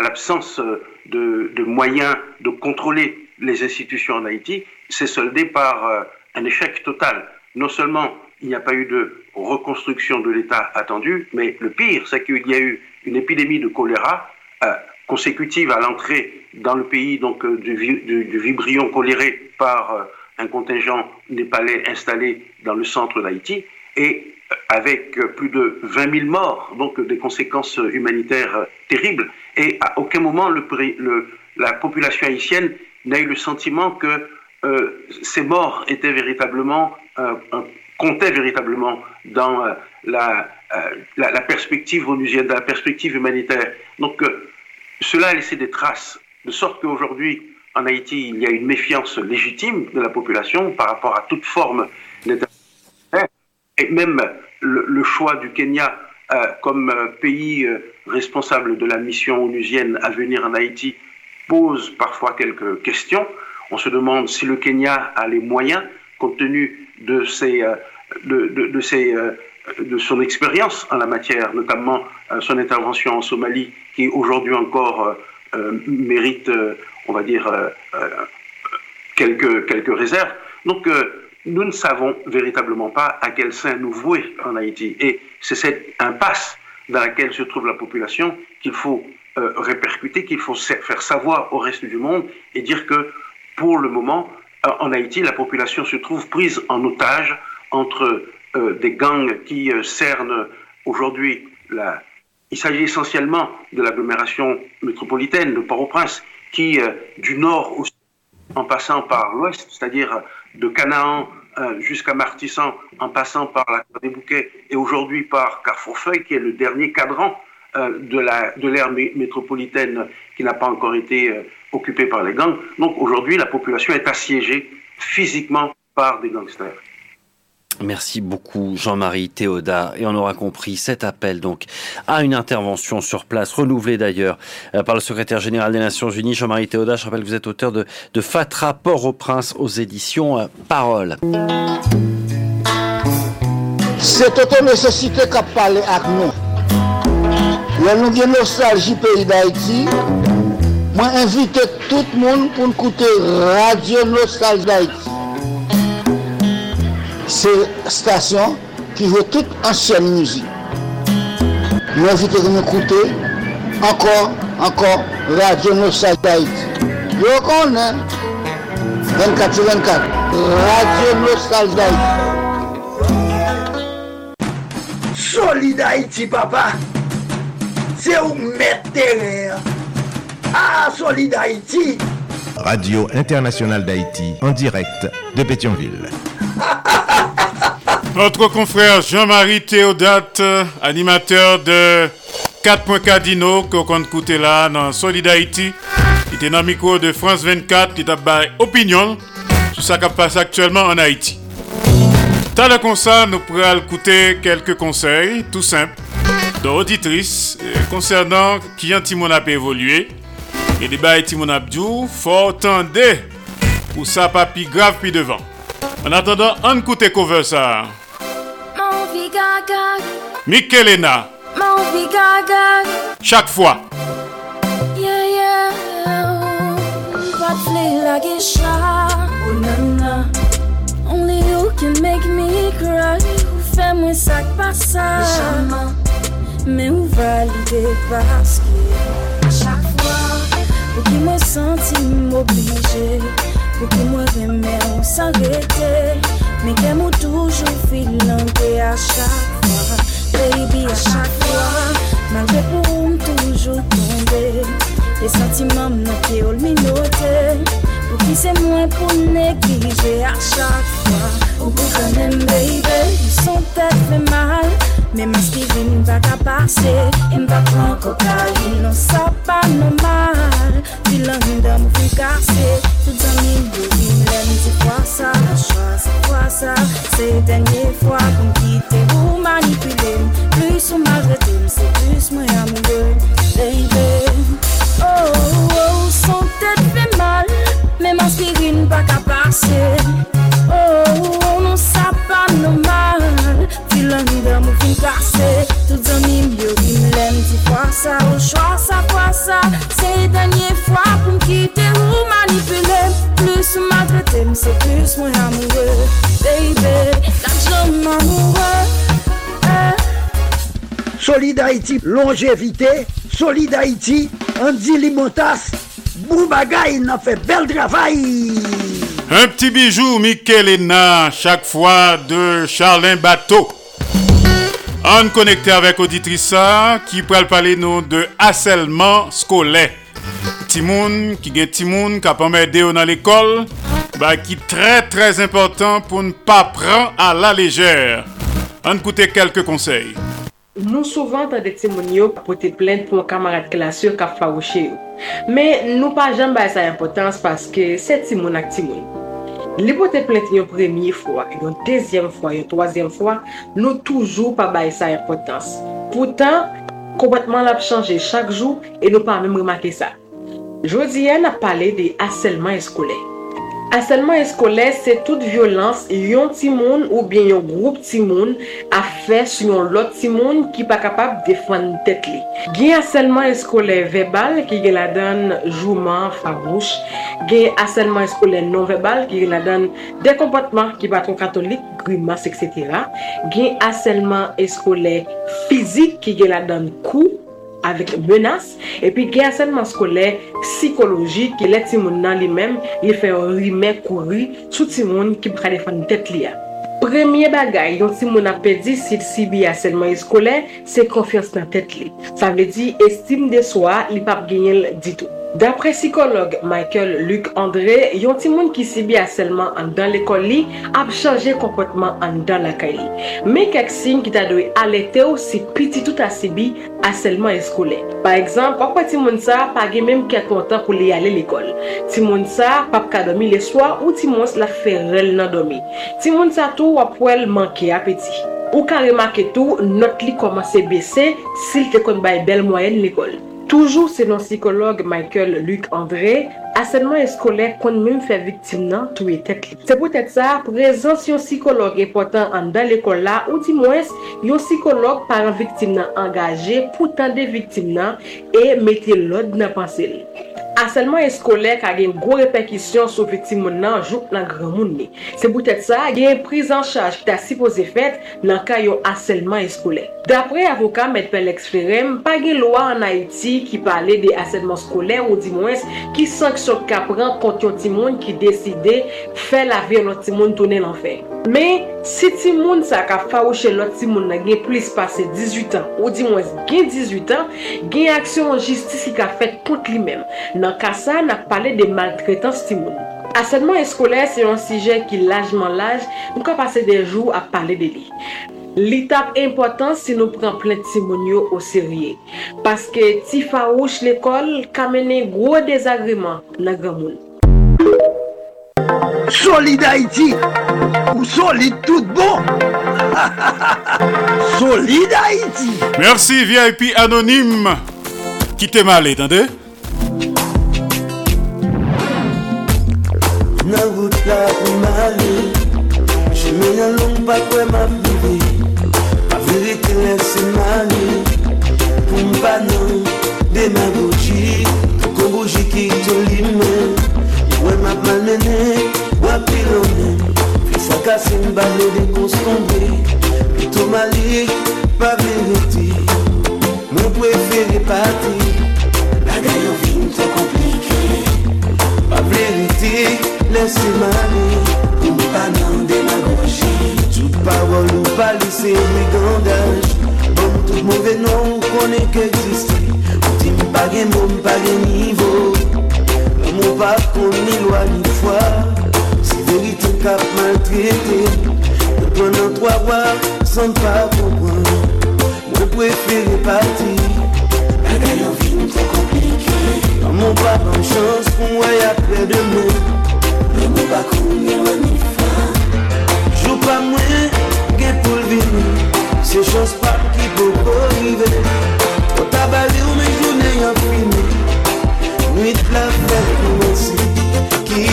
l'absence de, de, moyens de contrôler les institutions en Haïti, s'est soldé par un échec total. Non seulement il n'y a pas eu de reconstruction de l'État attendu, mais le pire, c'est qu'il y a eu une épidémie de choléra euh, consécutive à l'entrée dans le pays donc, euh, du, du, vibrion coléré par euh, un contingent népalais installé dans le centre d'Haïti, et avec plus de 20 000 morts, donc des conséquences humanitaires terribles. Et à aucun moment, la population haïtienne n'a eu le sentiment que ces morts étaient véritablement comptait véritablement dans euh, euh, la, perspective onusienne, dans la perspective humanitaire. Donc euh, cela a laissé des traces, de sorte qu'aujourd'hui, en Haïti, il y a une méfiance légitime de la population par rapport à toute forme d'intervention. Et même le, choix du Kenya comme pays responsable de la mission onusienne à venir en Haïti pose parfois quelques questions. On se demande si le Kenya a les moyens, compte tenu de, ses, euh, de, de, ses, euh, de son expérience en la matière, notamment euh, son intervention en Somalie, qui aujourd'hui encore mérite, on va dire, quelques, quelques réserves. Donc, nous ne savons véritablement pas à quel sein nous vouer en Haïti. Et c'est cette impasse dans laquelle se trouve la population qu'il faut répercuter, qu'il faut faire savoir au reste du monde et dire que pour le moment, en Haïti, la population se trouve prise en otage entre euh, des gangs qui euh, cernent aujourd'hui la... Il s'agit essentiellement de l'agglomération métropolitaine de Port-au-Prince, qui, euh, du nord en passant par l'ouest, c'est-à-dire de Canaan jusqu'à Martissan, en passant par la des Bouquets, et aujourd'hui par Carrefourfeuille, qui est le dernier cadran de l'ère de métropolitaine qui n'a pas encore été occupée par les gangs. Donc aujourd'hui, la population est assiégée physiquement par des gangsters. Merci beaucoup Jean-Marie Théoda et on aura compris cet appel donc à une intervention sur place renouvelée d'ailleurs euh, par le secrétaire général des Nations Unies Jean-Marie Théoda. Je rappelle que vous êtes auteur de, de Fatra Port-au-Prince aux éditions euh, Parole. C'est auto nécessité qu'a parlé avec nous. Il y a une nostalgie pays d'Haïti. Mwen invite tout moun pou n'koute Radio Nostalgie d'Haïti. Se stasyon ki vè tout ansyen mouzik. Mwen invite pou n'koute ankon, ankon Radio Nostalgie d'Haïti. Yo konen 24 sur 24 Radio Nostalgie d'Haïti. Solid Haïti papa. Se ou mèt terè. Ah, Solid Haïti Radio Internationale d'Haïti, en direct de Pétionville. [LAUGHS] Notre confrère Jean-Marie Théodate, animateur de 4.4 Dino, qu'on compte là dans Solid Haïti. Il était dans le micro de France 24, qui t'a opinion sur ce qui passe actuellement en Haïti. Tant comme ça, nous pourrons écouter quelques conseils, tout simples, d'auditrices euh, concernant qui un petit a évolué et des bails Timon Abdou, faut attendre pour ça pas plus grave puis devant. En attendant, on écoute cover ça. Michelena. Chaque fois. Yeah, yeah. like. Oh, na, Only you can make me cry. Fais-moi ça ça. Mais où valider parce que Pou ki mwen santi m'oblije Pou ki mwen reme ou san rete Men ke mwen toujou filante a chak fwa. Baby a chak fwa Malve pou m toujou tombe E sentiman mwen ki ol minote Pou ki se mwen pou neglije a chak fwa. Ou pou konen baby son tet fe mal Men mas ki vin baka pase E mpa pran kokain Non sa pa normal. Filan mda mou fin kase Tout zami mbo vin lem Se fwa sa, la chwa se fwa sa Se denye fwa kon kite Ou manipulem Plus ou malretem Se plus mwen ambe Baby. Oh, oh, son tet fe mal. Men mas ki vin baka pase Oh, oh, non sa pa normal. pase Tout zan mim yo ki mlem Ti fwa sa ou chwa sa fwa sa. Se denye fwa pou mkite ou manipule. Plus ou maltrete m se plus mwen amoure Baby, kat jom amoure eh. Solid Haïti, longévité, Solid Haïti, Andy Limotas, Boubagaï n'a fait bel travail. Un petit bijou, Michel Hénin, chaque fois de Charlin Bateau. On connecté avec auditrice qui pral parler nous de harcèlement scolaire. Timoun qui gen timoun qui a dans l'école, bah qui très très important pour ne pas prendre à la légère. On écoute quelques conseils. Nou souvan tan de timoun yo apote plente pou an kamarad klasyo ka fawouche yo. Men nou pa jan bay sa impotans paske se timoun ak timoun. Li pote plet yon premye fwa, yon dezyem fwa, yon toazyem fwa, nou toujou pa bay sa impotans. Poutan, kompatman la chanje chak jou, e nou pa mèm remake sa. Jodi an ap pale de aselman eskole. Aselman eskole se tout violans yon timoun ou bien yon group timoun a fe sou yon lot timoun ki pa kapab defan tet li. Gen aselman eskole vebal ki gen la dan jouman fabouche, gen aselman eskole non vebal ki gen la dan dekompotman ki baton katolik, grimas, etc. Gen aselman eskole fizik ki gen la dan kou. avèk menas, epi gen asenman skole psikolojik ki lè timoun nan li mèm li fè rime kouri sou timoun ki prade fan tèt li a. Premye bagay yon timoun apè si si bi asenman skole se konfians nan tèt li. Sa vle di estime de swa li pap genyel ditou. Dapre psikolog Michael Luc André, yon timoun ki sibi aselman an dan l'ekol li ap chanje kompotman an dan lakay li. Me kek sin ki ta doye alete ou si piti tout asibi aselman eskoule. Par ekzamp, akwa timoun sa pa ge menm kek kontan pou li ale l'ekol. Timoun sa pap ka domi le swa ou timoun la fe rel nan domi. Timoun sa tou wap wèl manke apeti. Ou ka remake tou, not li komanse bese sil te kon bay bel mwayen l'ekol. Toujou se non psikolog Michael Luc André, asenman eskolè kon mèm fè viktim nan tou etet li. Se pou tèt sa, prezans yon psikolog e potan an dan l'ekol la, ou di mwes, yon psikolog paran viktim nan angaje pou tan de viktim nan e mette lòd nan panse li. Aselman eskolek ka gen gwo repekisyon sou viktim moun nan jouk nan gran moun ne. Se boutet sa, gen priz an chaj ki ta sipoze fet nan ka yon aselman eskolek. Dapre avoka Met Pelex Ferem, pa gen loa an Haiti ki pale de aselman skolek ou di mwens ki sanksyon kapran kont yon timoun ki deside fe la vi yon timoun tonen l'anfer. Men, si timoun sa ka fawouche lot timoun nan gen plis pase 18 an ou di mwens gen 18 an, gen aksyon an jistis ki ka fet kont li men. Nan Nan kasa, nan pale de maltretans ti moun. Asenman eskole se yon sije ki lajman laj, nou ka pase de jou a pale de li. Li tap importans si nou pran plen ti moun yo o serye. Paske ti fawouch l'ekol kamene gwo desagreman nan gamoun. Solide Haiti Ou solide tout bon [LAUGHS] Solide Haiti Merci VIP anonyme Qui t'aime mal, attendez Nan gout la pou male Jeme nan long pa kwe ma bive Ma verite lese male Pou mpa nan demagogi Kon bouji ki to li men Mwen map malmene Wapilone Fisa kase mbale de konstombe Pito mali Pa verite Mwen prefere pati La gayon fin te komplike. Pa verite Lese mali Mpa nan demagogi Tout parol ou pali se brigandaj Bon tout mouve non konen ke existe Ou ti pa gen mom, pa gen nivou L'amour pa kon ni loi ni fwa Se verite kap maltrete Mwen pren nan trois rois san pa pati Bagay an vin te komplike demen Jou pa mwen gen pou l'vini. Se chans pa ki pou pou rive O tabale ou men jounen yon fini. Nuit la fête commencé Qui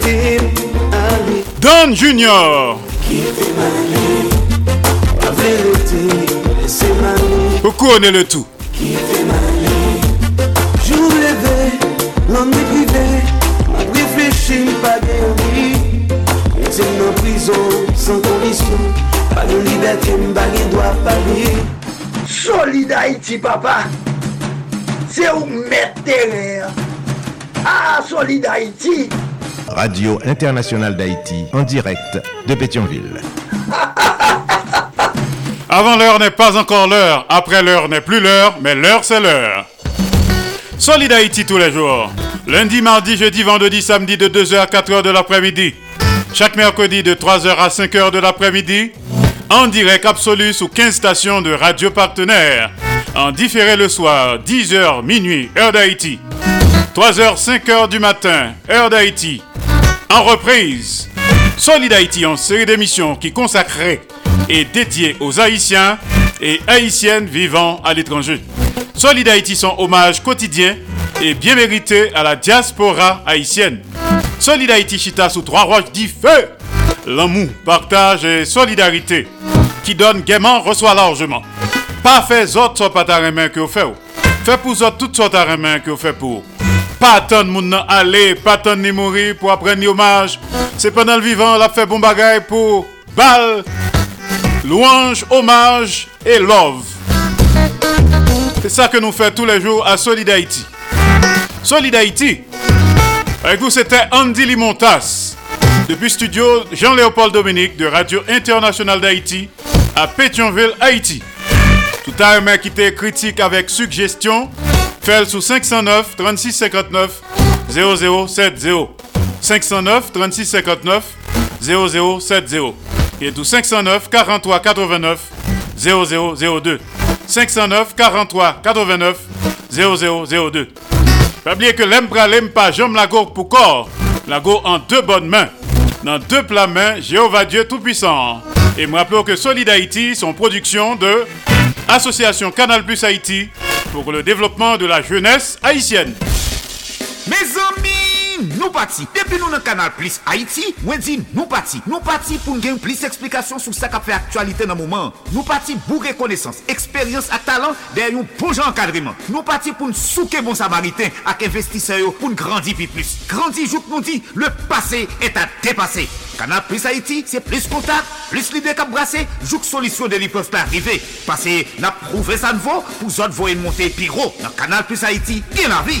t'aime aller Don Junior. Qui t'aime aller La le tout Sans condition Pas de liberté Pas de droit parler Solid Haïti, papa. C'est où mettre terre. Ah, Solid Haïti. Radio Internationale d'Haïti, en direct de Pétionville. [LAUGHS] Avant l'heure n'est pas encore l'heure, après l'heure n'est plus l'heure, mais l'heure c'est l'heure. Solid Haïti tous les jours. Lundi, mardi, jeudi, vendredi, samedi de 2h à 4h de l'après-midi. Chaque mercredi de 3h à 5h de l'après-midi. En direct absolu sous 15 stations de radio partenaires. En différé le soir, 10h minuit, heure d'Haïti. 3h, 5h du matin, heure d'Haïti. En reprise, Solid Haïti en série d'émissions qui consacrée et dédiée aux Haïtiens et Haïtiennes vivant à l'étranger. Solid Haïti son hommage quotidien et bien mérité à la diaspora haïtienne. Solid Haïti chita sous trois roches dit feu. L'amour, partage et solidarité qui donne gaiement reçoit largement. Pas fait autres sortes pas ta main que vous faites. Fait pour autres toutes sortes de main que vous faites pour. Pas attendre moun aller, pas attendre ni mourir pour apprendre hommage. C'est pendant le vivant la fait bon bagay pour bal, louange, hommage et love. C'est ça que nous faisons tous les jours à Solid Haïti. Solid Haïti. Avec vous, c'était Andy Limontas. Depuis studio Jean-Léopold Dominique de Radio Internationale d'Haïti à Pétionville, Haïti. Tout à l'heure qui était critique avec suggestion, fait sous 509 36 59 0070. 509 36 59 0070. Et tout 509 43 89 0002. 509 43 89 0002. Pas oublier que l'empra l'aime pas, j'aime la go pour corps. La go en deux bonnes mains. Dans deux plats mains, Jéhovah Dieu Tout-Puissant. Et me rappelons que Solid Haïti sont production de Association Canal Plus Haïti pour le développement de la jeunesse haïtienne. Amis, nous partis. Depuis nous dans Canal Plus Haïti, dit nous partis. Nous partis pour nous plus d'explications sur ce qui fait actualité dans le moment. Nous partis pour reconnaissance, expérience et talent derrière un bon encadrement. Nous partis pour nous souquer bon samaritain avec investisseurs pour nous grandir plus. Grandir, jour nous dit, le passé est à dépasser. Canal Plus Haïti, c'est plus contact, plus l'idée qu'à brasser, joue solution de l'hypose pas arriver. Parce que n'a prouvé ça ne vaut, pour autres voyer monter pyro. Dans Canal Plus Haïti, bien la vie.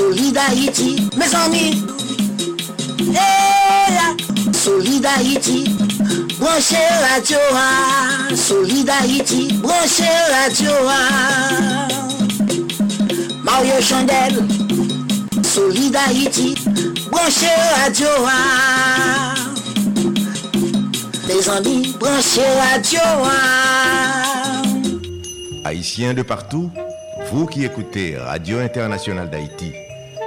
Hey, Solid Haïti, mes amis. Hey, Solid Haïti, branchez radio. ah. Solid Haïti, branchez radio. ah. Mario Chandel, Solid Haïti, branchez radio. ah. Mes amis, branchez radio. ah. Haïtiens de partout, vous qui écoutez Radio Internationale d'Haïti,